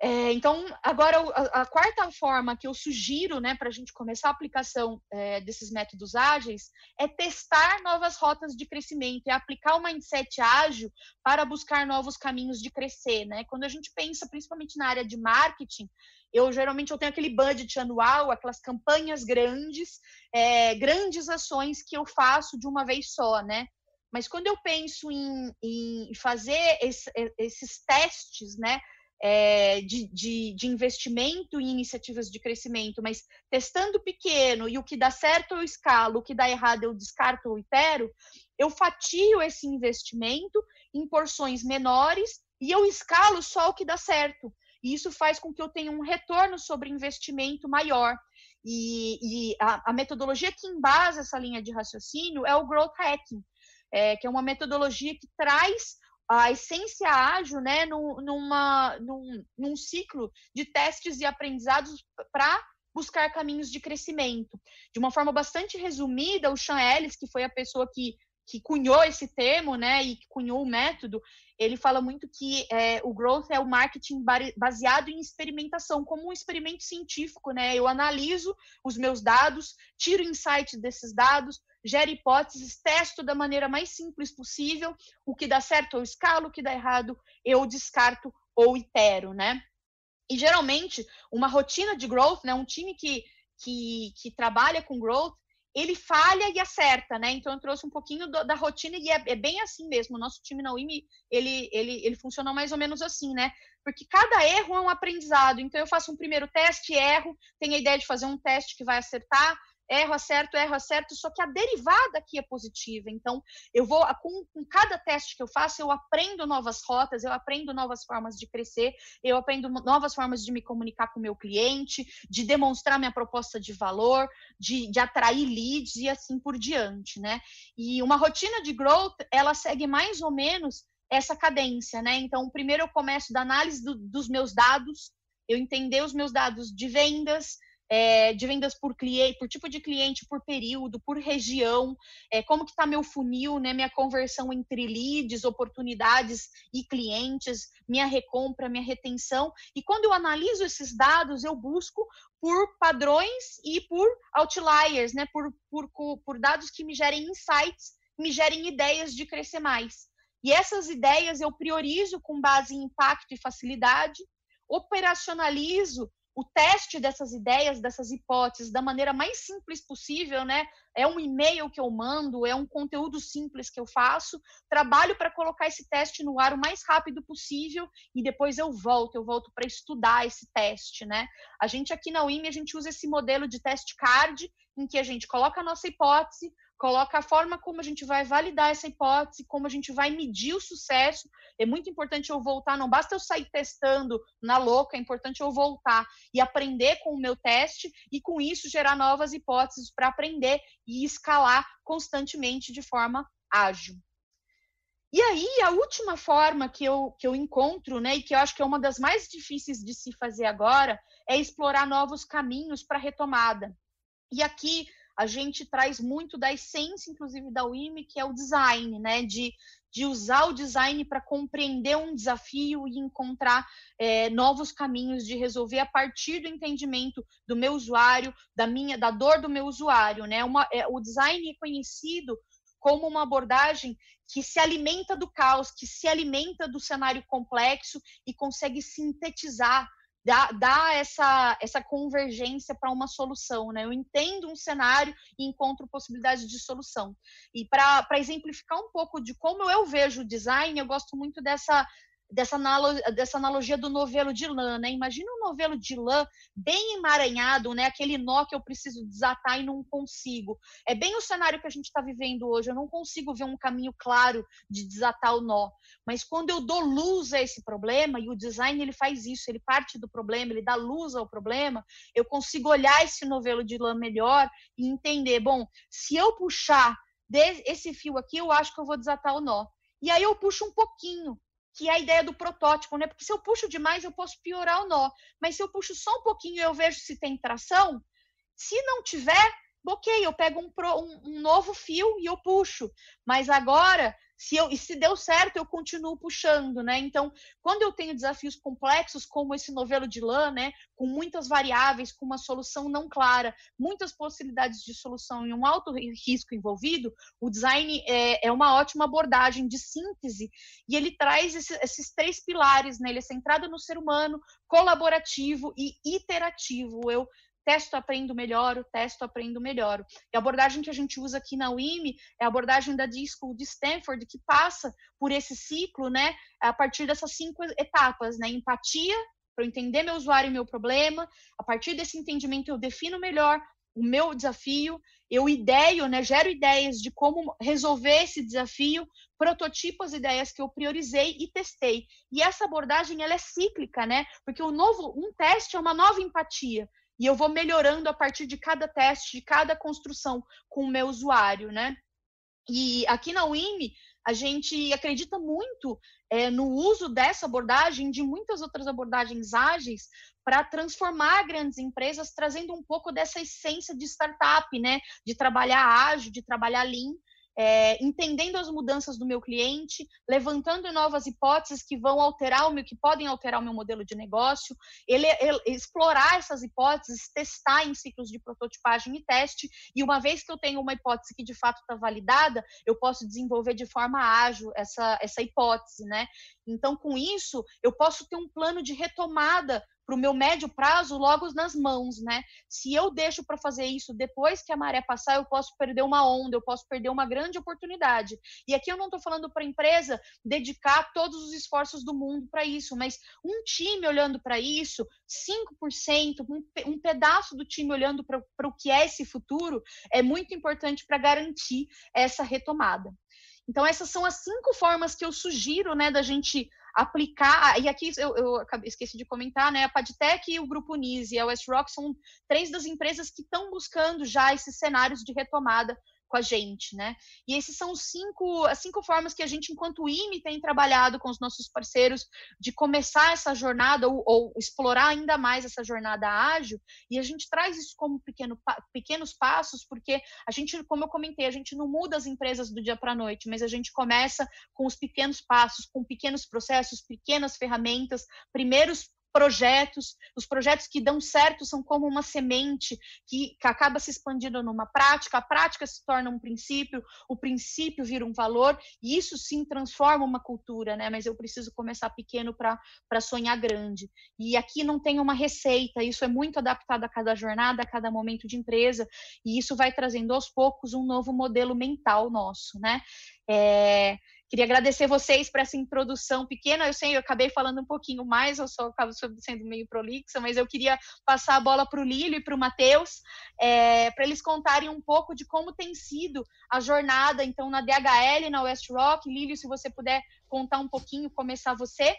É, então, agora a, a, quarta forma que eu sugiro né, para a gente começar a aplicação é, desses métodos ágeis é testar novas rotas de crescimento e aplicar o mindset ágil para buscar novos caminhos de crescer. Né? Quando a gente pensa principalmente na área de marketing, eu geralmente eu tenho aquele budget anual, aquelas campanhas grandes, é, grandes ações que eu faço de uma vez só, né? Mas quando eu penso em, em fazer esse, esses testes, né? É, de, de, de, investimento em iniciativas de crescimento, mas testando pequeno e o que dá certo eu escalo, o que dá errado eu descarto ou itero, eu fatio esse investimento em porções menores e eu escalo só o que dá certo. E isso faz com que eu tenha um retorno sobre investimento maior. E, e a, a, metodologia que embasa essa linha de raciocínio é o Growth Hacking, é, que é uma metodologia que traz a essência ágil né, num, numa, num, num ciclo de testes e aprendizados para buscar caminhos de crescimento. De uma forma bastante resumida, o Sean Ellis, que foi a pessoa que, que cunhou esse termo, né, e que cunhou o método, ele fala muito que é, o growth é o marketing baseado em experimentação, como um experimento científico, né? Eu analiso os meus dados, tiro insights desses dados, gero hipóteses, testo da maneira mais simples possível, o que dá certo eu escalo, o que dá errado eu descarto ou itero, né? E geralmente uma rotina de growth, né? Um time que que, que trabalha com growth, ele falha e acerta, né? Então eu trouxe um pouquinho do, da rotina e é, é, bem assim mesmo. O nosso time na UIM, ele, ele, ele funciona mais ou menos assim, né? Porque cada erro é um aprendizado. Então eu faço um primeiro teste, erro, tenho a ideia de fazer um teste que vai acertar, erro, acerto, erro, acerto, só que a derivada aqui é positiva. Então, eu vou, com, com, cada teste que eu faço, eu aprendo novas rotas, eu aprendo novas formas de crescer, eu aprendo novas formas de me comunicar com o meu cliente, de demonstrar minha proposta de valor, de, de atrair leads e assim por diante, né? E uma rotina de growth, ela segue mais ou menos essa cadência, né? Então, primeiro eu começo da análise do, dos meus dados, eu entender os meus dados de vendas, é, de vendas por cliente, por tipo de cliente, por período, por região, é, como que está meu funil, né, minha conversão entre leads, oportunidades e clientes, minha recompra, minha retenção. E quando eu analiso esses dados, eu busco por padrões e por outliers, né, por, por, por dados que me gerem insights, me gerem ideias de crescer mais. E essas ideias eu priorizo com base em impacto e facilidade, operacionalizo o teste dessas ideias, dessas hipóteses, da maneira mais simples possível, né? É um e-mail que eu mando, é um conteúdo simples que eu faço, trabalho para colocar esse teste no ar o mais rápido possível e depois eu volto, eu volto para estudar esse teste, né? A gente aqui na UIM, a gente usa esse modelo de teste card, em que a gente coloca a nossa hipótese, coloca a forma como a gente vai validar essa hipótese, como a gente vai medir o sucesso. É muito importante eu voltar, não basta eu sair testando na louca, é importante eu voltar e aprender com o meu teste e com isso gerar novas hipóteses para aprender e escalar constantemente de forma ágil. E aí, a última forma que eu, que eu encontro, né, e que eu acho que é uma das mais difíceis de se fazer agora, é explorar novos caminhos para retomada. E aqui a gente traz muito da essência, inclusive, da WIMI, que é o design, né? De, de usar o design para compreender um desafio e encontrar é, novos caminhos de resolver a partir do entendimento do meu usuário, da minha, da dor do meu usuário, né? Uma, é, o design é conhecido como uma abordagem que se alimenta do caos, que se alimenta do cenário complexo e consegue sintetizar dá, dá essa, essa convergência para uma solução, né? Eu entendo um cenário e encontro possibilidades de solução. E para exemplificar um pouco de como eu vejo o design, eu gosto muito dessa dessa, analogia, dessa analogia do novelo de lã, né? Imagina um novelo de lã bem emaranhado, né? Aquele nó que eu preciso desatar e não consigo. É bem o cenário que a gente está vivendo hoje. Eu não consigo ver um caminho claro de desatar o nó. Mas quando eu dou luz a esse problema, e o design ele faz isso, ele parte do problema, ele dá luz ao problema, eu consigo olhar esse novelo de lã melhor e entender, bom, se eu puxar esse fio aqui, eu acho que eu vou desatar o nó. E aí eu puxo um pouquinho, que é a ideia do protótipo, né? Porque se eu puxo demais, eu posso piorar o nó. Mas se eu puxo só um pouquinho e eu vejo se tem tração, se não tiver, ok, eu pego um, um, um novo fio e eu puxo. Mas agora se eu, e se deu certo, eu continuo puxando, né? Então, quando eu tenho desafios complexos, como esse novelo de lã, né? Com muitas variáveis, com uma solução não clara, muitas possibilidades de solução e um alto risco envolvido, o design é, é uma ótima abordagem de síntese e ele traz esse, esses três pilares, né? Ele é centrado no ser humano, colaborativo e iterativo. Eu testo, aprendo, melhoro, testo, aprendo, melhoro. E a abordagem que a gente usa aqui na UIME é a abordagem da D-School de Stanford, que passa por esse ciclo, né, a partir dessas cinco etapas, né, empatia, para eu entender meu usuário e meu problema, a partir desse entendimento eu defino melhor o meu desafio, eu ideio, né, gero ideias de como resolver esse desafio, prototipo as ideias que eu priorizei e testei. E essa abordagem ela é cíclica, né? Porque o novo, um teste é uma nova empatia. E eu vou melhorando a partir de cada teste, de cada construção com o meu usuário, né? E aqui na UIME, a gente acredita muito é, no uso dessa abordagem, de muitas outras abordagens ágeis, para transformar grandes empresas, trazendo um pouco dessa essência de startup, né? De trabalhar ágil, de trabalhar lean, é, entendendo as mudanças do meu cliente, levantando novas hipóteses que vão alterar o meu, que podem alterar o meu modelo de negócio, ele, ele, explorar essas hipóteses, testar em ciclos de prototipagem e teste, e uma vez que eu tenho uma hipótese que de fato está validada, eu posso desenvolver de forma ágil essa, essa hipótese, né? Então, com isso, eu posso ter um plano de retomada para o meu médio prazo logo nas mãos, né? Se eu deixo para fazer isso depois que a maré passar, eu posso perder uma onda, eu posso perder uma grande oportunidade. E aqui eu não estou falando para a empresa dedicar todos os esforços do mundo para isso, mas um time olhando para isso, 5%, um, um pedaço do time olhando para o que é esse futuro, é muito importante para garantir essa retomada. Então, essas são as cinco formas que eu sugiro, né, da gente aplicar. E aqui eu, eu esqueci de comentar, né? A Padtech e o Grupo Nise e a Westrock são três das empresas que estão buscando já esses cenários de retomada com a gente, né? E esses são cinco, as cinco formas que a gente, enquanto IME, tem trabalhado com os nossos parceiros de começar essa jornada ou, ou explorar ainda mais essa jornada ágil. E a gente traz isso como pequeno, pequenos passos, porque a gente, como eu comentei, a gente não muda as empresas do dia para a noite, mas a gente começa com os pequenos passos, com pequenos processos, pequenas ferramentas, primeiros projetos. Os projetos que dão certo são como uma semente que, que, acaba se expandindo numa prática, a prática se torna um princípio, o princípio vira um valor, e isso sim transforma uma cultura, né? Mas eu preciso começar pequeno para sonhar grande. E aqui não tem uma receita, isso é muito adaptado a cada jornada, a cada momento de empresa, e isso vai trazendo aos poucos um novo modelo mental nosso, né? É, Queria agradecer vocês por essa introdução pequena. Eu sei, eu acabei falando um pouquinho mais, eu só acabo sendo meio prolixa, mas eu queria passar a bola para o Lílio e para o Matheus, é, para eles contarem um pouco de como tem sido a jornada, então, na DHL, na West Rock. Lílio, se você puder contar um pouquinho, começar você.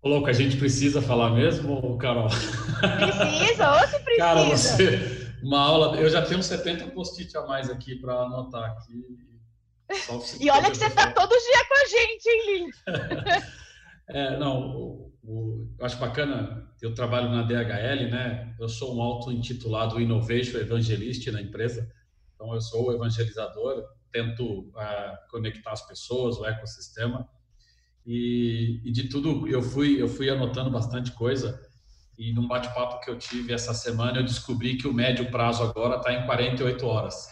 Ô, louco, a gente precisa falar mesmo, Carol? Precisa, ou se precisa. Cara, você, uma aula, eu já tenho 70 post-it a mais aqui para anotar aqui e olha que você está todo dia com a gente, hein, Lili? é, não, o, o, eu acho bacana, eu trabalho na DHL, né? Eu sou um auto-intitulado Innovation Evangelist na empresa, então eu sou o evangelizador, tento uh, conectar as pessoas, o ecossistema, e, e, de tudo eu fui, eu fui anotando bastante coisa, e num bate-papo que eu tive essa semana, eu descobri que o médio prazo agora está em 48 horas.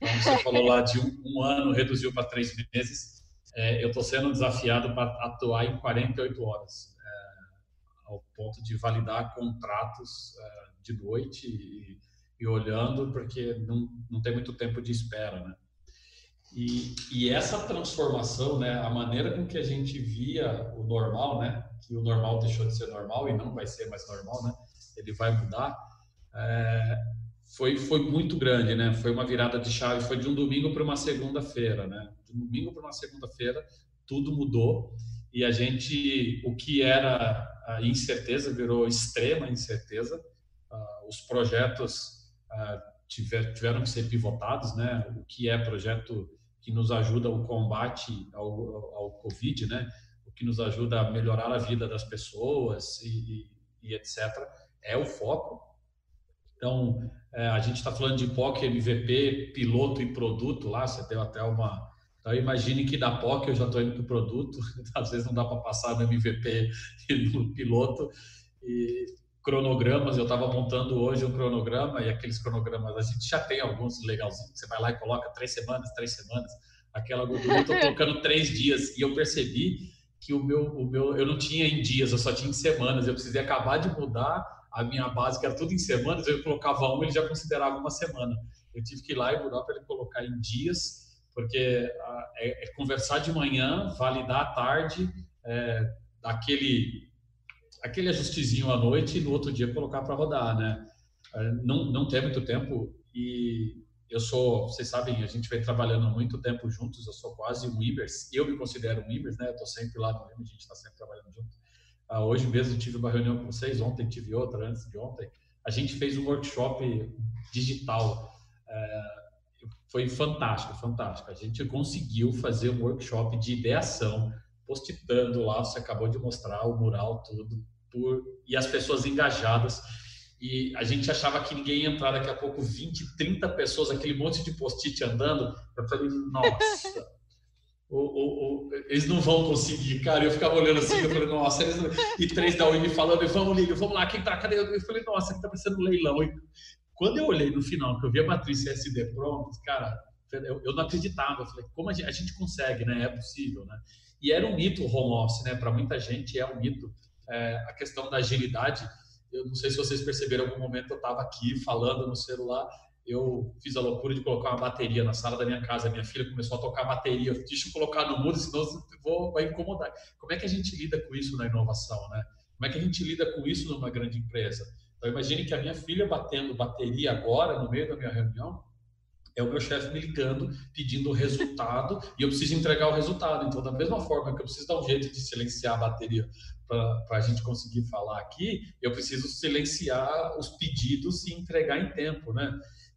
Como você falou lá, de um, um ano reduziu para três meses. É, eu estou sendo desafiado para atuar em 48 horas, é, ao ponto de validar contratos é, de noite e, e, olhando, porque não, não tem muito tempo de espera, né? E, e, essa transformação, né, a maneira com que a gente via o normal, né, que o normal deixou de ser normal e não vai ser mais normal, né, ele vai mudar, é, foi, foi muito grande, né? Foi uma virada de chave, foi de um domingo para uma segunda-feira, né? De um domingo para uma segunda-feira, tudo mudou e a gente, o que era incerteza virou extrema incerteza. Uh, os projetos uh, tiver, tiveram que ser pivotados, né? O que é projeto que nos ajuda o combate ao, ao Covid, né? O que nos ajuda a melhorar a vida das pessoas e, e, e etc. É o foco. Então, é, a gente está falando de POC, MVP, piloto e produto lá, você deu até uma. Então, imagine que da POC eu já estou indo para o produto, às vezes não dá para passar no MVP e no piloto. E cronogramas, eu estava montando hoje um cronograma e aqueles cronogramas, a gente já tem alguns legalzinhos, você vai lá e coloca três semanas, três semanas, aquela gordura, eu estou colocando três dias e eu percebi que o meu, o meu, eu não tinha em dias, eu só tinha em semanas, eu precisei acabar de mudar a minha base, que era tudo em semanas, eu colocava um, ele já considerava uma semana. Eu tive que ir lá e mudar para ele colocar em dias, porque ah, é, é, conversar de manhã, validar à tarde, é, aquele, aquele ajustezinho à noite e no outro dia colocar para rodar, né? É, não, não tem muito tempo e eu sou, vocês sabem, a gente vem trabalhando muito tempo juntos, eu sou quase um Ibers, eu me considero um Ibers, né? Eu estou sempre lá no Ibers, a gente está sempre trabalhando junto. Ah, hoje mesmo tive uma reunião com vocês, ontem tive outra, antes de ontem. A gente fez um workshop digital. É, foi fantástico, fantástico. A gente conseguiu fazer um workshop de ideação, postitando lá, você acabou de mostrar o mural, tudo, por, e as pessoas engajadas. E a gente achava que ninguém ia entrar, daqui a pouco 20, 30 pessoas, aquele monte de post-it andando. Eu falei, nossa, o, o, o, eles não vão conseguir, cara. Eu ficava olhando assim, eu falei, nossa, eles... e três da UIM falando, vamos, Lílio, vamos lá, quem tá? Cadê? Eu falei, nossa, aqui tá parecendo um leilão. E quando eu olhei no final, que eu vi a matriz SD pronta, cara, eu, eu, não acreditava. Eu falei, como a gente, a gente, consegue, né? É possível, né? E era um mito o home office, né? Para muita gente é um mito. É, a questão da agilidade, eu não sei se vocês perceberam, em algum momento eu estava aqui falando no celular, eu fiz a loucura de colocar uma bateria na sala da minha casa. Minha filha começou a tocar bateria. Deixa eu colocar no mudo, senão vou, vai incomodar. Como é que a gente lida com isso na inovação, né? Como é que a gente lida com isso numa grande empresa? Então, imagine que a minha filha batendo bateria agora, no meio da minha reunião, é o meu chefe me ligando, pedindo o resultado, e eu preciso entregar o resultado. Então, da mesma forma que eu preciso dar um jeito de silenciar a bateria para a gente conseguir falar aqui, eu preciso silenciar os pedidos e entregar em tempo, né?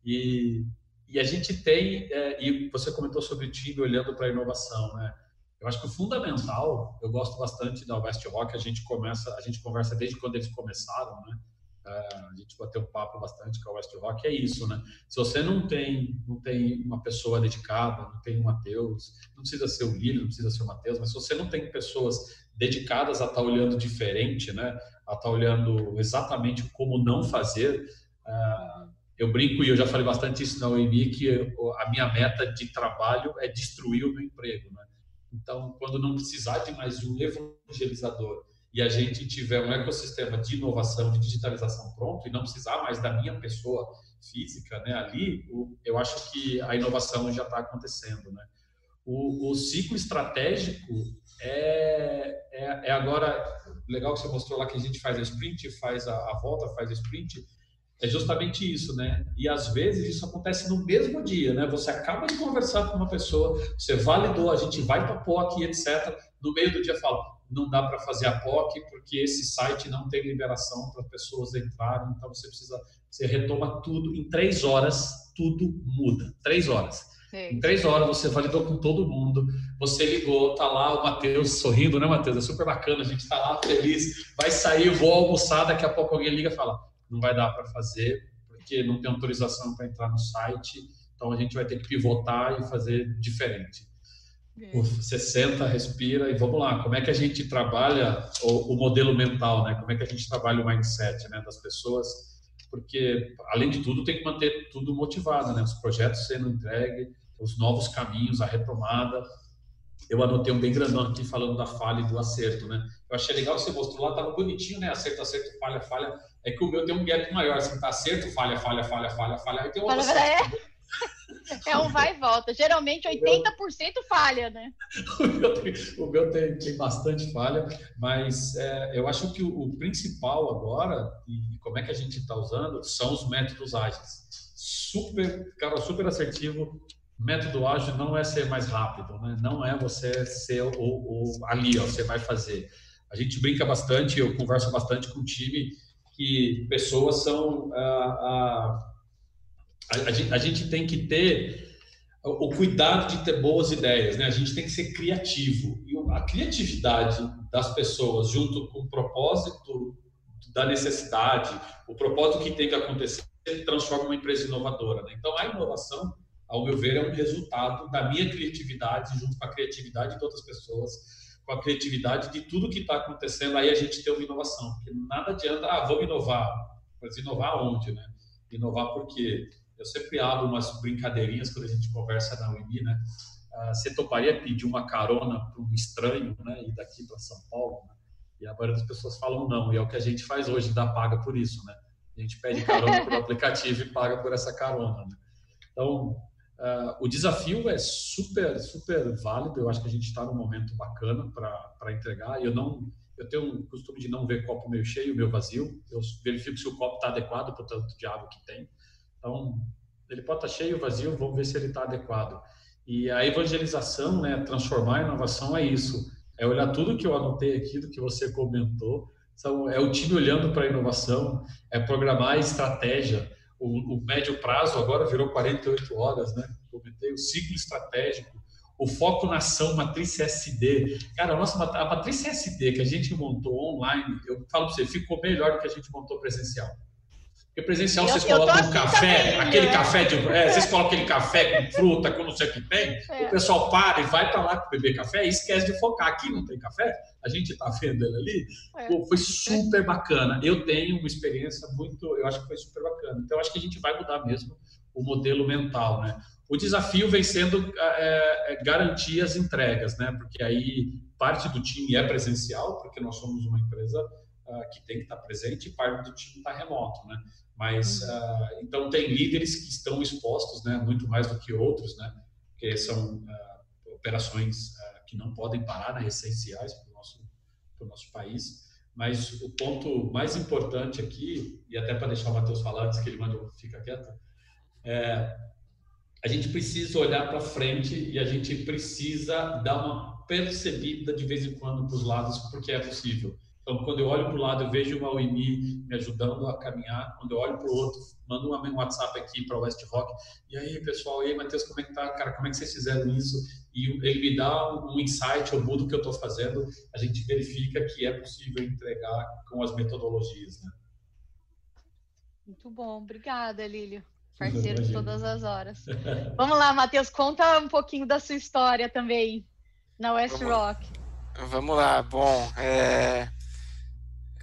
E, e a gente tem, é, e você comentou sobre o time olhando para a inovação, né? Eu acho que o fundamental, eu gosto bastante da West Rock, a gente começa, a gente conversa desde quando eles começaram, né? A gente bateu um papo bastante com a West Rock, é isso, né? Se você não tem, não tem uma pessoa dedicada, não tem um Matheus, não precisa ser o Lírio, não precisa ser o Matheus, mas se você não tem pessoas dedicadas a estar tá olhando diferente, né? A estar tá olhando exatamente como não fazer, uh, eu brinco e eu já falei bastante isso na OEMI, que a minha meta de trabalho é destruir o meu emprego, né? Então, quando não precisar de mais um evangelizador e a gente tiver um ecossistema de inovação, de digitalização pronto e não precisar mais da minha pessoa física né, ali, eu acho que a inovação já está acontecendo. Né? O, o, ciclo estratégico é, é, é, agora, legal que você mostrou lá que a gente faz a sprint, faz a, a volta, faz a sprint, é justamente isso, né? E às vezes isso acontece no mesmo dia, né? Você acaba de conversar com uma pessoa, você validou, a gente vai para POC, etc. No meio do dia fala, não dá para fazer a POC porque esse site não tem liberação para pessoas entrarem, então você precisa, você retoma tudo em três horas, tudo muda, três horas. Sim. Em três horas você validou com todo mundo, você ligou, tá lá o Matheus sorrindo, né, Matheus? É super bacana, a gente tá lá feliz, vai sair, vou almoçar, daqui a pouco alguém liga e fala, não vai dar para fazer porque não tem autorização para entrar no site, então a gente vai ter que pivotar e fazer diferente. Você senta, respira e vamos lá. Como é que a gente trabalha o, o, modelo mental, né? Como é que a gente trabalha o mindset, né, das pessoas? Porque além de tudo tem que manter tudo motivado, né? Os projetos sendo entregues, os novos caminhos, a retomada. Eu anotei um bem grandão aqui falando da falha e do acerto, né? Eu achei legal você mostrou lá, tava bonitinho, né? Acerto, acerto, falha, falha. É que o meu tem um gap maior, assim, tá acerto, falha, falha, falha, falha, falha. Aí tem outro acerto. É um vai e volta. Geralmente 80% falha, né? o meu, tem, o meu tem, tem, bastante falha, mas é, eu acho que o, o, principal agora, e como é que a gente está usando, são os métodos ágeis. Super, cara, super assertivo. Método ágil não é ser mais rápido, né? não é você ser o, o ali, ó, você vai fazer. A gente brinca bastante, eu converso bastante com o time, que pessoas são. Ah, ah, a, a, gente tem que ter o cuidado de ter boas ideias, né? A gente tem que ser criativo. E a criatividade das pessoas, junto com o propósito da necessidade, o propósito que tem que acontecer, transforma uma empresa inovadora. Né? Então, a inovação, ao meu ver, é um resultado da minha criatividade, junto com a criatividade de outras pessoas, com a criatividade de tudo que está acontecendo. Aí a gente tem uma inovação. Porque nada adianta, ah, vamos inovar. Mas inovar onde, né? Inovar porque eu sempre abro umas brincadeirinhas quando a gente conversa na UIMI, né? Ah, você toparia pedir uma carona para um estranho, né? Ir daqui para São Paulo? Né? E a maioria das pessoas falam não, e é o que a gente faz hoje, dá paga por isso, né? A gente pede carona por aplicativo e paga por essa carona, né? Então, Uh, o desafio é super, super válido. Eu acho que a gente está num momento bacana para entregar. Eu não, eu tenho o costume de não ver copo meio cheio, meio vazio. Eu verifico se o copo está adequado para o tanto de água que tem. Então, ele pode estar cheio, vazio, vamos ver se ele está adequado. E a evangelização, né, transformar a inovação é isso. é olhar tudo que eu anotei aqui, do que você comentou, são, é o time olhando para a inovação, é programar a estratégia, o, o, médio prazo agora virou 48 horas, né? Comentei o ciclo estratégico, o foco na ação, matriz SD. Cara, a nossa a matriz SD que a gente montou online, eu falo para você, ficou melhor do que a gente montou presencial. Porque presencial eu, vocês colocam um café, também, aquele né? café de. É, vocês colocam aquele café com fruta, com não sei o que tem, é. o pessoal para e vai para lá beber café e esquece de focar. Aqui não tem café, a gente está vendo ele ali. É. Pô, foi super bacana. Eu tenho uma experiência muito. Eu acho que foi super bacana. Então, acho que a gente vai mudar mesmo o modelo mental, né? O desafio vem sendo é, é, garantir as entregas, né? Porque aí parte do time é presencial, porque nós somos uma empresa uh, que tem que estar presente e parte do time está remoto, né? Mas uh, então tem líderes que estão expostos, né, muito mais do que outros, né, que são uh, operações que não podem parar, né, essenciais para o nosso nosso país. Mas o ponto mais importante aqui e até para deixar o Matheus falar antes que ele manda fica quieto, é, a gente precisa olhar para frente e a gente precisa dar uma percebida de vez em quando para os lados porque é possível. Então, quando eu olho para o lado, eu vejo uma OIMI me ajudando a caminhar. Quando eu olho para o outro, mando um WhatsApp aqui para o West Rock. E aí, pessoal, e aí, Matheus, como é que tá? Cara, como é que vocês fizeram isso? E ele me dá um insight, eu mudo o que eu estou fazendo. A gente verifica que é possível entregar com as metodologias, né? Muito bom. Obrigada, Lílio. Parceiro de todas as horas. Vamos lá, Matheus, conta um pouquinho da sua história também na West Vamos. Rock. Vamos lá. Bom, é...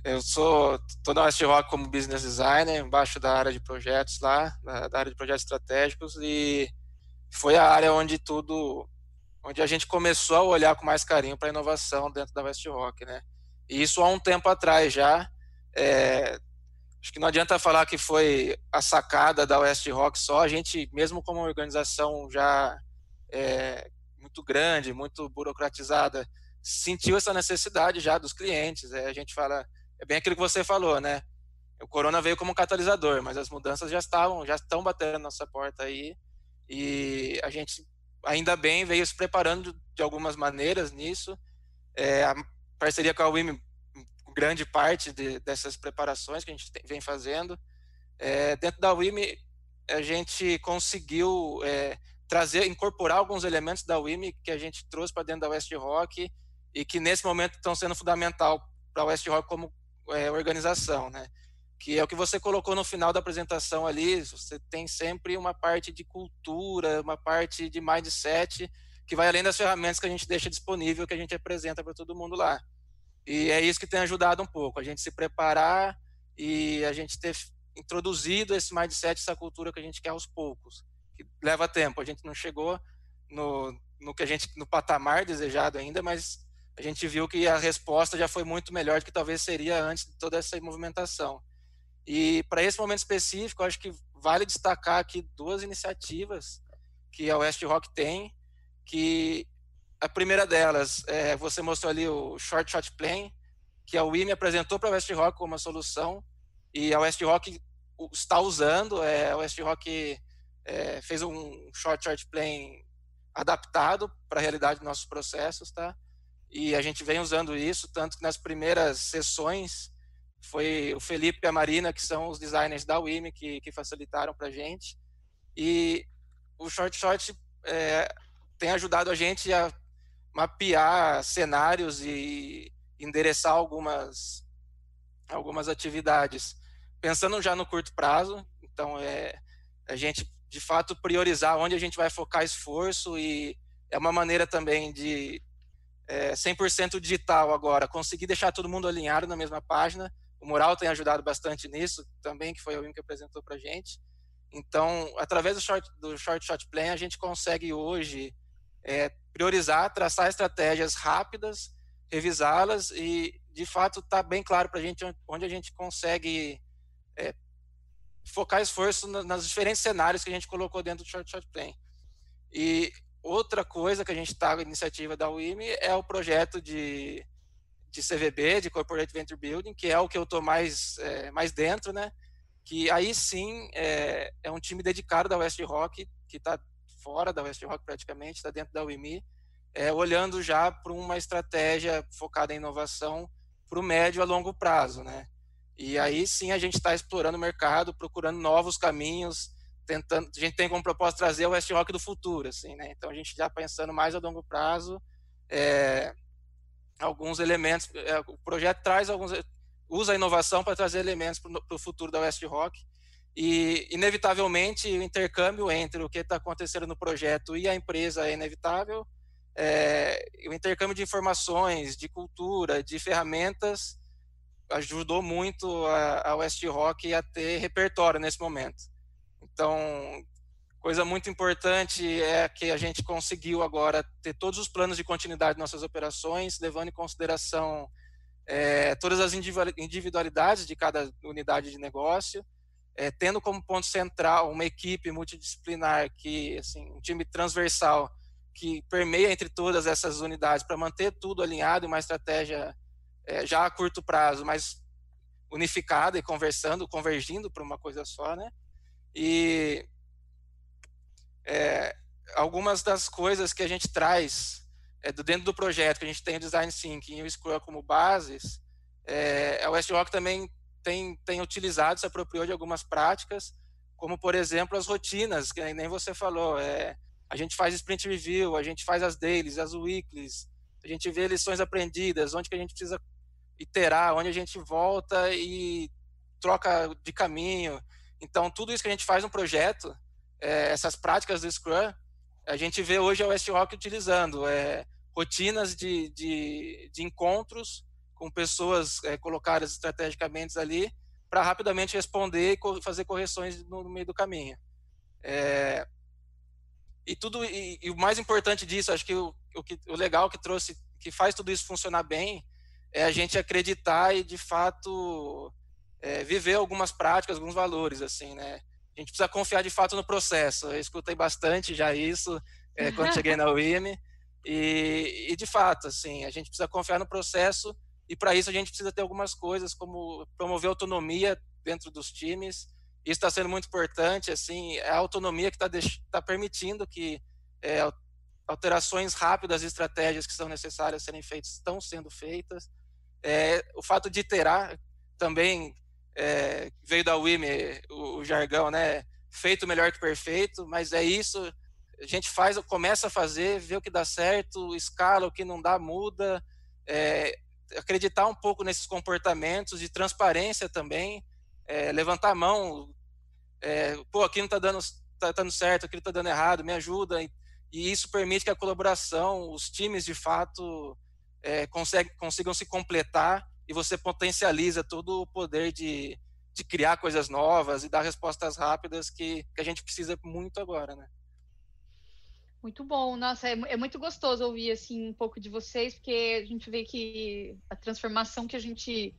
Eu sou tô na West Rock como business designer, embaixo da área de projetos lá, da, área de projetos estratégicos e foi a área onde tudo, onde a gente começou a olhar com mais carinho para a inovação dentro da West Rock, né? E isso há um tempo atrás já. É, acho que não adianta falar que foi a sacada da West Rock só. A gente, mesmo como organização já é, muito grande, muito burocratizada, sentiu essa necessidade já dos clientes. É, a gente fala é bem aquilo que você falou, né? O corona veio como um catalisador, mas as mudanças já estavam, já estão batendo na nossa porta aí. E a gente, ainda bem, veio se preparando de algumas maneiras nisso. É, a parceria com a WIM, grande parte de, dessas preparações que a gente tem, vem fazendo. É, dentro da WIM, a gente conseguiu é, trazer, incorporar alguns elementos da WIM que a gente trouxe para dentro da West Rock e que nesse momento estão sendo fundamental para a West Rock como é, organização, né? Que é o que você colocou no final da apresentação ali. Você tem sempre uma parte de cultura, uma parte de mindset que vai além das ferramentas que a gente deixa disponível, que a gente apresenta para todo mundo lá. E é isso que tem ajudado um pouco, a gente se preparar e a gente ter introduzido esse mindset, essa cultura que a gente quer aos poucos. Que leva tempo, a gente não chegou no, no que a gente no patamar desejado ainda, mas a gente viu que a resposta já foi muito melhor do que talvez seria antes de toda essa movimentação. E para esse momento específico, acho que vale destacar aqui duas iniciativas que a West Rock tem, que a primeira delas, é, você mostrou ali o Short Shot Plane, que a WIM apresentou para a West Rock como uma solução, e a West Rock está usando, é, a West Rock é, fez um Short Shot Plane adaptado para a realidade dos nossos processos, tá? E a gente vem usando isso, tanto que nas primeiras sessões foi o Felipe e a Marina, que são os designers da WIM, que, que facilitaram para a gente. E o Short Short é, tem ajudado a gente a mapear cenários e endereçar algumas, algumas atividades. Pensando já no curto prazo, então é a gente de fato priorizar onde a gente vai focar esforço e é uma maneira também de é, 100% digital agora, conseguir deixar todo mundo alinhado na mesma página. O Mural tem ajudado bastante nisso também, que foi o que apresentou para gente. Então, através do short, do short shot plan, a gente consegue hoje é, priorizar, traçar estratégias rápidas, revisá-las e, de fato, está bem claro para a gente onde a gente consegue é, focar esforço nos diferentes cenários que a gente colocou dentro do short shot plan. E Outra coisa que a gente está com a iniciativa da UIME é o projeto de, de CVB, de Corporate Venture Building, que é o que eu estou mais, é, mais dentro, né? Que aí sim é, é um time dedicado da West Rock, que está fora da West Rock praticamente, está dentro da UIMI, é, olhando já para uma estratégia focada em inovação para o médio a longo prazo, né? E aí sim a gente está explorando o mercado, procurando novos caminhos, tentando, a gente tem como propósito trazer o West Rock do futuro, assim, né? Então a gente já pensando mais a longo prazo, é, alguns elementos, é, o projeto traz alguns, usa a inovação para trazer elementos para o futuro da West Rock e inevitavelmente o intercâmbio entre o que está acontecendo no projeto e a empresa é inevitável. É, o intercâmbio de informações, de cultura, de ferramentas ajudou muito a, a West Rock a ter repertório nesse momento. Então, coisa muito importante é que a gente conseguiu agora ter todos os planos de continuidade de nossas operações, levando em consideração é, todas as individualidades de cada unidade de negócio, é, tendo como ponto central uma equipe multidisciplinar que, assim, um time transversal que permeia entre todas essas unidades para manter tudo alinhado uma estratégia é, já a curto prazo, mas unificada e conversando, convergindo para uma coisa só, né? E é, algumas das coisas que a gente traz é, do dentro do projeto, que a gente tem o Design Thinking e o Scrum como bases, é, a West Rock também tem, tem utilizado, se apropriou de algumas práticas, como, por exemplo, as rotinas, que nem você falou. É, a gente faz sprint review, a gente faz as dailies, as weeklies, a gente vê lições aprendidas, onde que a gente precisa iterar, onde a gente volta e troca de caminho. Então, tudo isso que a gente faz no projeto, é, essas práticas do Scrum, a gente vê hoje a West Rock utilizando é, rotinas de, de, de, encontros com pessoas é, colocadas estrategicamente ali para rapidamente responder e fazer correções no, no meio do caminho. É, e tudo e, e, o mais importante disso, acho que o, o, que o legal que trouxe, que faz tudo isso funcionar bem, é a gente acreditar e de fato é, viver algumas práticas, alguns valores, assim, né? A gente precisa confiar de fato no processo. Eu escutei bastante já isso é, quando cheguei na UIM. E, e, de fato, assim, a gente precisa confiar no processo e para isso a gente precisa ter algumas coisas como promover autonomia dentro dos times. Isso está sendo muito importante, assim, é a autonomia que está tá permitindo que é, alterações rápidas e estratégias que são necessárias serem feitas estão sendo feitas. É, o fato de iterar também é, veio da WIME o, o, jargão, né? Feito melhor que perfeito, mas é isso. A gente faz, começa a fazer, vê o que dá certo, escala o que não dá, muda. É, acreditar um pouco nesses comportamentos de transparência também, é, levantar a mão, é, pô, aqui não está dando, tá dando certo, aqui está dando errado, me ajuda. E, e, isso permite que a colaboração, os times de fato é, consegue, consigam se completar e você potencializa todo o poder de, de criar coisas novas e dar respostas rápidas que, que a gente precisa muito agora, né? Muito bom, nossa, é, é, muito gostoso ouvir assim um pouco de vocês, porque a gente vê que a transformação que a gente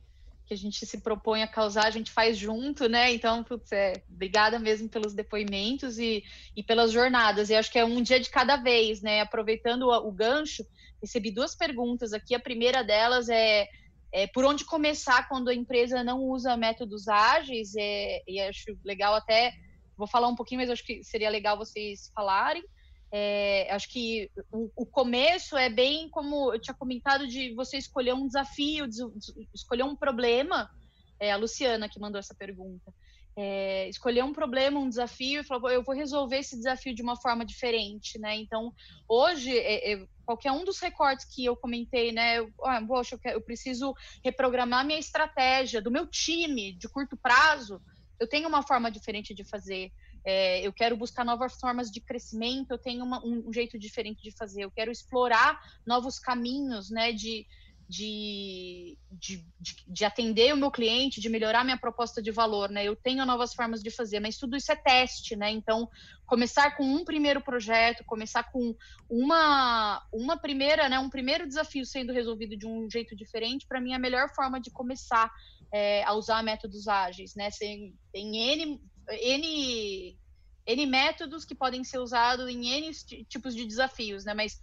que a gente se propõe a causar, a gente faz junto, né? Então, putz, é, obrigada mesmo pelos depoimentos e, e pelas jornadas. E acho que é um dia de cada vez, né? Aproveitando o, o gancho, recebi duas perguntas aqui. A primeira delas é, é, por onde começar quando a empresa não usa métodos ágeis, é, e acho legal até, vou falar um pouquinho, mas acho que seria legal vocês falarem. É, acho que o, o, começo é bem como eu tinha comentado de você escolher um desafio, de, de, escolher um problema. É a Luciana que mandou essa pergunta. É, escolher um problema, um desafio e falar, eu vou resolver esse desafio de uma forma diferente, né? Então, hoje, é, é, qualquer um dos recortes que eu comentei, né? Eu, ah, poxa, eu, eu preciso reprogramar minha estratégia do meu time de curto prazo. Eu tenho uma forma diferente de fazer é, eu quero buscar novas formas de crescimento, eu tenho uma, um, um, jeito diferente de fazer, eu quero explorar novos caminhos, né, de, de, de, de, de atender o meu cliente, de melhorar minha proposta de valor, né, eu tenho novas formas de fazer, mas tudo isso é teste, né, então começar com um primeiro projeto, começar com uma, uma primeira, né, um primeiro desafio sendo resolvido de um jeito diferente, para mim é a melhor forma de começar é, a usar métodos ágeis, né, tem, tem N N, N métodos que podem ser usados em N tipos de desafios, né? Mas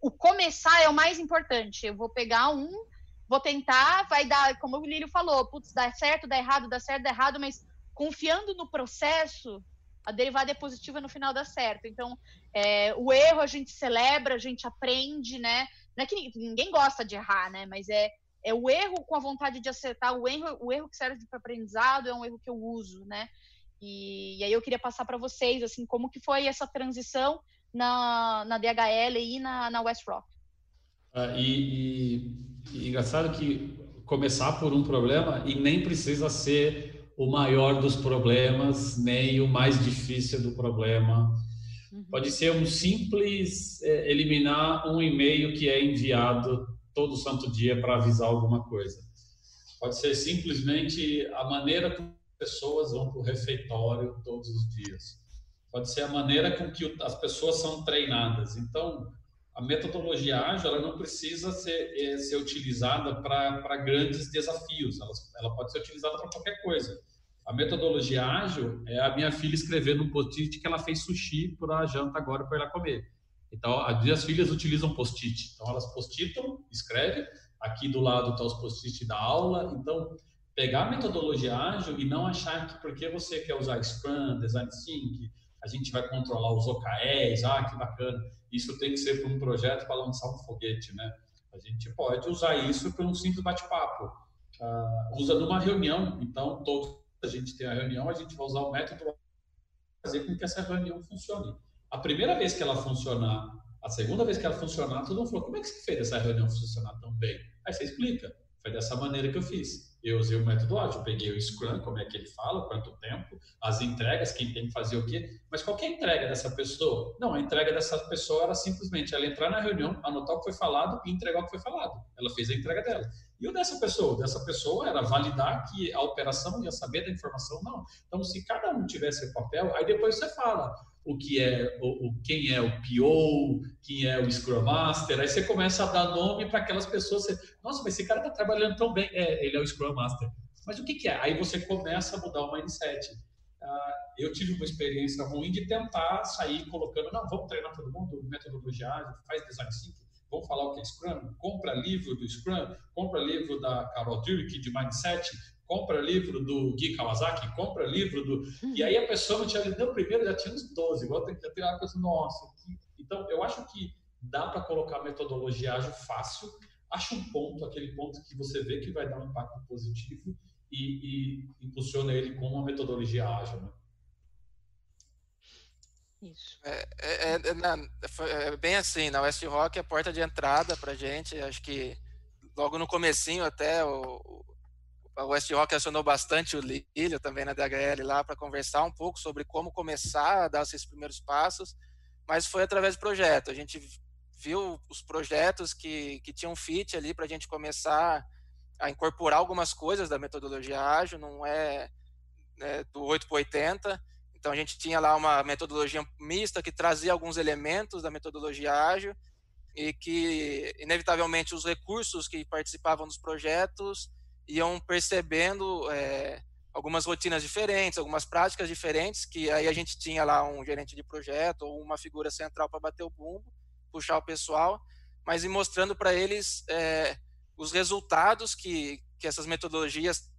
o começar é o mais importante. Eu vou pegar um, vou tentar, vai dar, como o Lílio falou, putz, dá certo, dá errado, dá certo, dá errado, mas confiando no processo, a derivada é positiva no final dá certo. Então, é, o erro a gente celebra, a gente aprende, né? Não é que ninguém gosta de errar, né? Mas é, é o erro com a vontade de acertar, o erro, o erro que serve para aprendizado é um erro que eu uso, né? E, e aí eu queria passar para vocês, assim, como que foi essa transição na, na DHL e na, na West Rock. Ah, e, e, e engraçado que começar por um problema e nem precisa ser o maior dos problemas, nem o mais difícil do problema. Uhum. Pode ser um simples é, eliminar um e-mail que é enviado todo santo dia para avisar alguma coisa. Pode ser simplesmente a maneira como pessoas vão para o refeitório todos os dias. Pode ser a maneira com que as pessoas são treinadas. Então, a metodologia ágil ela não precisa ser, é, ser utilizada para grandes desafios, ela, ela pode ser utilizada para qualquer coisa. A metodologia ágil é a minha filha escrevendo um post-it que ela fez sushi para a janta agora para ela comer. Então, as minhas filhas utilizam post-it. Então, elas post-itam, escrevem, aqui do lado está os post-it da aula. Então, pegar a metodologia ágil e não achar que porque você quer usar Scrum, Design Thinking, a gente vai controlar os OKRs, ah, que bacana isso tem que ser para um projeto para lançar um foguete, né? A gente pode usar isso para um simples bate-papo. Uh, usa numa reunião, então todos a gente tem a reunião, a gente vai usar o método para fazer com que essa reunião funcione. A primeira vez que ela funcionar, a segunda vez que ela funcionar, todo mundo falou: como é que você fez essa reunião funcionar tão bem? Aí você explica. Foi dessa maneira que eu fiz. Eu usei o método ágil, peguei o Scrum, como é que ele fala, quanto tempo, as entregas, quem tem que fazer o quê. Mas qual é a entrega dessa pessoa? Não, a entrega dessa pessoa era simplesmente ela entrar na reunião, anotar o que foi falado e entregar o que foi falado. Ela fez a entrega dela. E o dessa pessoa? Dessa pessoa era validar que a operação ia saber da informação, não. Então, se cada um tivesse o papel, aí depois você fala, o que é o, o, quem é o PO, quem é o Scrum Master, aí você começa a dar nome para aquelas pessoas. Você, Nossa, mas esse cara está trabalhando tão bem. É, ele é o Scrum Master. Mas o que, que é? Aí você começa a mudar o mindset. Uh, eu tive uma experiência ruim de tentar sair colocando, não, vamos treinar todo mundo, metodologia faz design thinking, vamos falar o que é Scrum, compra livro do Scrum, compra livro da Carol Dweck de Mindset, compra livro do Gui Kawasaki, compra livro do. E aí a pessoa não tinha lido o primeiro, já tinha uns 12, igual tem que ter uma coisa, nossa. Que... Então, eu acho que dá para colocar metodologia ágil fácil, acha um ponto, aquele ponto que você vê que vai dar um impacto positivo e, e impulsiona ele com uma metodologia ágil. Né? Isso. É, é, é, é, é, bem assim, na West Rock é a porta de entrada para gente, acho que logo no comecinho até o, a West Rock acionou bastante o Lílio também na DHL lá para conversar um pouco sobre como começar a dar esses primeiros passos, mas foi através do projeto. A gente viu os projetos que, que tinham fit ali para a gente começar a incorporar algumas coisas da metodologia ágil, não é né, do 8 para 80. Então a gente tinha lá uma metodologia mista que trazia alguns elementos da metodologia ágil e que inevitavelmente os recursos que participavam dos projetos iam percebendo é, algumas rotinas diferentes, algumas práticas diferentes, que aí a gente tinha lá um gerente de projeto ou uma figura central para bater o bumbo, puxar o pessoal, mas ir mostrando para eles é, os resultados que, que essas metodologias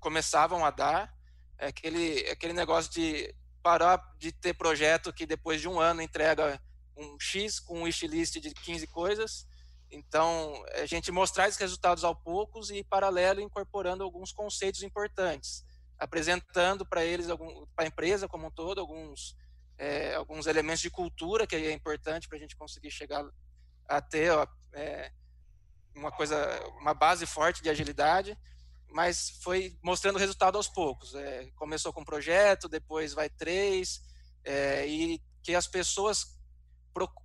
começavam a dar, é aquele, aquele negócio de parar de ter projeto que depois de um ano entrega um X com um wishlist de 15 coisas, então, a gente mostrar esses resultados aos poucos e, paralelo, incorporando alguns conceitos importantes, apresentando para eles, para a empresa como um todo, alguns, é, alguns elementos de cultura que é importante para a gente conseguir chegar a ter é, uma coisa, uma base forte de agilidade, mas foi mostrando resultado aos poucos. É, começou com um projeto, depois vai três, é, e que as pessoas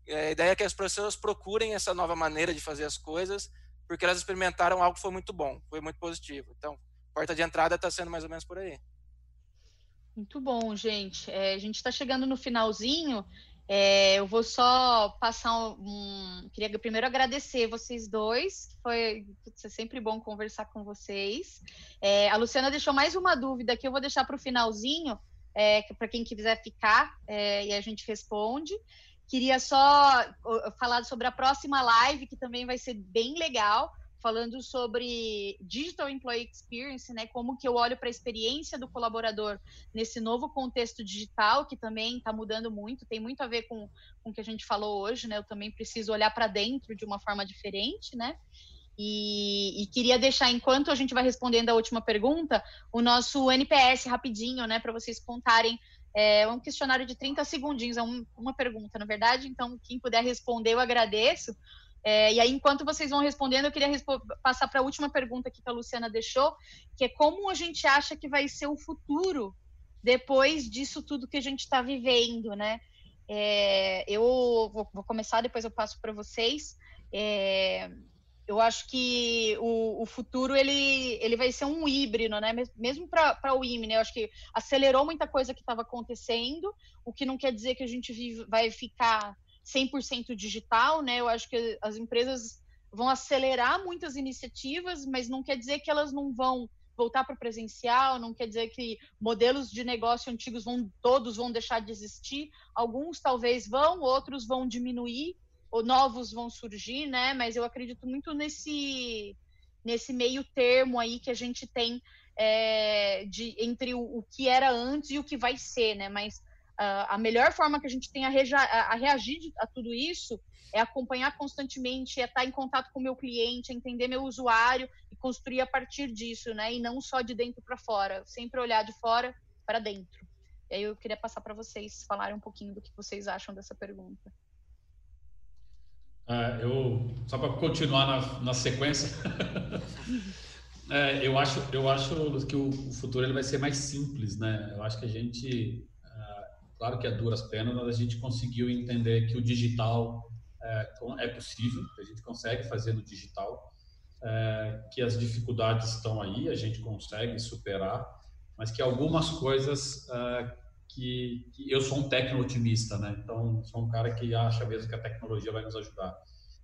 é, a ideia é que as pessoas procurem essa nova maneira de fazer as coisas, porque elas experimentaram algo que foi muito bom, foi muito positivo. Então, porta de entrada está sendo mais ou menos por aí. Muito bom, gente. É, a gente está chegando no finalzinho. É, eu vou só passar um, Queria primeiro agradecer vocês dois. Foi putz, é sempre bom conversar com vocês. É, a Luciana deixou mais uma dúvida que eu vou deixar para o finalzinho, é, para quem quiser ficar, é, e a gente responde. Queria só falar sobre a próxima live, que também vai ser bem legal, falando sobre Digital Employee Experience, né? Como que eu olho para a experiência do colaborador nesse novo contexto digital, que também está mudando muito, tem muito a ver com, com o que a gente falou hoje, né? Eu também preciso olhar para dentro de uma forma diferente, né? E, e, queria deixar, enquanto a gente vai respondendo a última pergunta, o nosso NPS rapidinho, né, para vocês contarem. É um questionário de 30 segundinhos, é um, uma pergunta, na verdade. Então, quem puder responder, eu agradeço. É, e aí, enquanto vocês vão respondendo, eu queria passar para a última pergunta que a Luciana deixou, que é como a gente acha que vai ser o futuro depois disso tudo que a gente está vivendo, né? É, eu vou, vou, começar, depois eu passo para vocês. É, eu acho que o, o, futuro ele, ele vai ser um híbrido, né? Mesmo para o IME, né? Eu acho que acelerou muita coisa que estava acontecendo, o que não quer dizer que a gente vive, vai ficar 100% digital, né? Eu acho que as empresas vão acelerar muitas iniciativas, mas não quer dizer que elas não vão voltar para o presencial, não quer dizer que modelos de negócio antigos vão todos vão deixar de existir. Alguns talvez vão, outros vão diminuir, ou novos vão surgir, né? Mas eu acredito muito nesse nesse meio termo aí que a gente tem é, de entre o, o, que era antes e o que vai ser, né? Mas a melhor forma que a gente tem a, a, reagir a tudo isso é acompanhar constantemente, é estar em contato com o meu cliente, é entender meu usuário e construir a partir disso, né? E não só de dentro para fora, sempre olhar de fora para dentro. E aí eu queria passar para vocês falarem um pouquinho do que vocês acham dessa pergunta. É, eu só para continuar na, na sequência, é, eu acho eu acho que o, o, futuro ele vai ser mais simples, né? Eu acho que a gente, claro que é duras penas, mas a gente conseguiu entender que o digital é, é possível, que a gente consegue fazer no digital, é, que as dificuldades estão aí, a gente consegue superar, mas que algumas coisas é, que, que, eu sou um técnico otimista, né? Então, sou um cara que acha mesmo que a tecnologia vai nos ajudar.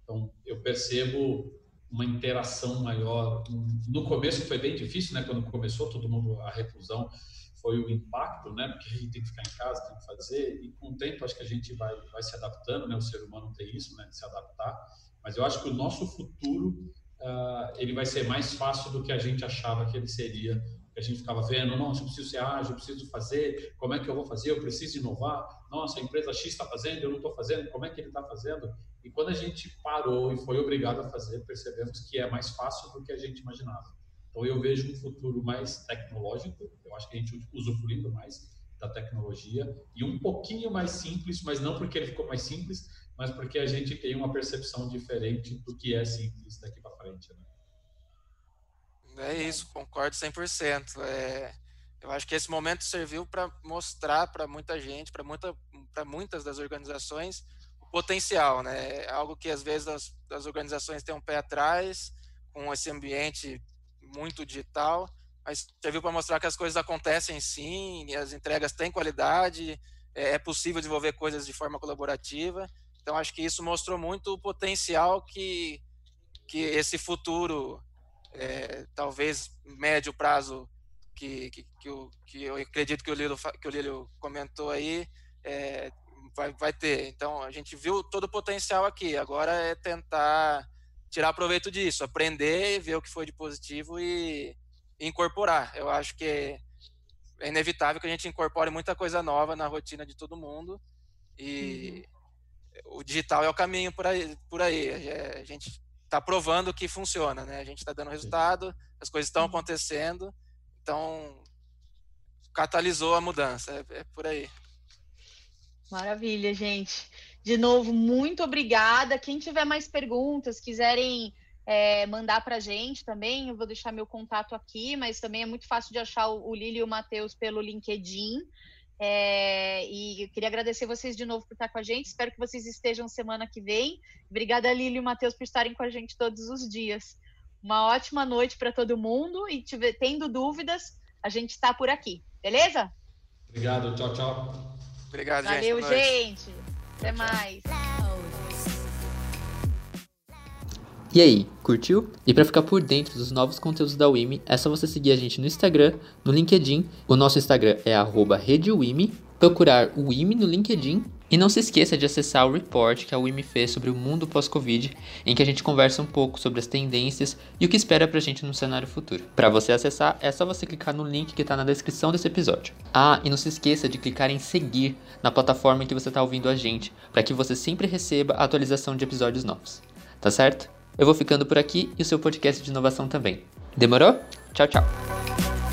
Então, eu percebo uma interação maior. No começo foi bem difícil, né? Quando começou todo mundo a reclusão, foi o impacto, né? Porque a gente tem que ficar em casa, tem que fazer. E com o tempo, acho que a gente vai, vai se adaptando, né? O ser humano tem isso, né? De se adaptar. Mas eu acho que o nosso futuro uh, ele vai ser mais fácil do que a gente achava que ele seria a gente ficava vendo, nossa, eu preciso ser ágil, eu preciso fazer, como é que eu vou fazer, eu preciso inovar, nossa, a empresa X está fazendo, eu não estou fazendo, como é que ele está fazendo? E quando a gente parou e foi obrigado a fazer, percebemos que é mais fácil do que a gente imaginava. Então eu vejo um futuro mais tecnológico, eu acho que a gente usufruindo mais da tecnologia e um pouquinho mais simples, mas não porque ele ficou mais simples, mas porque a gente tem uma percepção diferente do que é simples daqui para frente. Né? É isso, concordo 100%. É, eu acho que esse momento serviu para mostrar para muita gente, para muita, muitas das organizações, o potencial, né? É algo que às vezes as, as organizações têm um pé atrás, com esse ambiente muito digital, mas serviu para mostrar que as coisas acontecem sim, as entregas têm qualidade, é, é possível desenvolver coisas de forma colaborativa. Então, acho que isso mostrou muito o potencial que, que esse futuro é, talvez médio prazo que, que, que, eu, que eu acredito que o Lilo, que o Lilo comentou aí, é, vai, vai ter. Então, a gente viu todo o potencial aqui. Agora é tentar tirar proveito disso, aprender, ver o que foi de positivo e, e incorporar. Eu acho que é inevitável que a gente incorpore muita coisa nova na rotina de todo mundo e uhum. o digital é o caminho por aí. Por aí. A gente está provando que funciona, né? A gente está dando resultado, as coisas estão uhum. acontecendo, então catalisou a mudança, é, é, por aí. Maravilha, gente. De novo, muito obrigada. Quem tiver mais perguntas, quiserem é, mandar para a gente também, eu vou deixar meu contato aqui, mas também é muito fácil de achar o, o Lili e o Matheus pelo LinkedIn. É, e eu queria agradecer vocês de novo por estar com a gente. Espero que vocês estejam semana que vem. Obrigada, Lílio e Matheus, por estarem com a gente todos os dias. Uma ótima noite para todo mundo e tiver, tendo dúvidas, a gente está por aqui, beleza? Obrigado, tchau, tchau. Obrigado, Valeu, gente. Valeu, gente. Até mais. E aí, curtiu? E para ficar por dentro dos novos conteúdos da Wimi, é só você seguir a gente no Instagram, no LinkedIn. O nosso Instagram é @redewimi, procurar o Wimi no LinkedIn E não se esqueça de acessar o report que a WIMI fez sobre o mundo pós-Covid, em que a gente conversa um pouco sobre as tendências e o que espera pra gente no cenário futuro. Para você acessar, é só você clicar no link que está na descrição desse episódio. Ah, e não se esqueça de clicar em seguir na plataforma em que você está ouvindo a gente, para que você sempre receba a atualização de episódios novos. Tá certo? Eu vou ficando por aqui e o seu podcast de inovação também. Demorou? Tchau, tchau.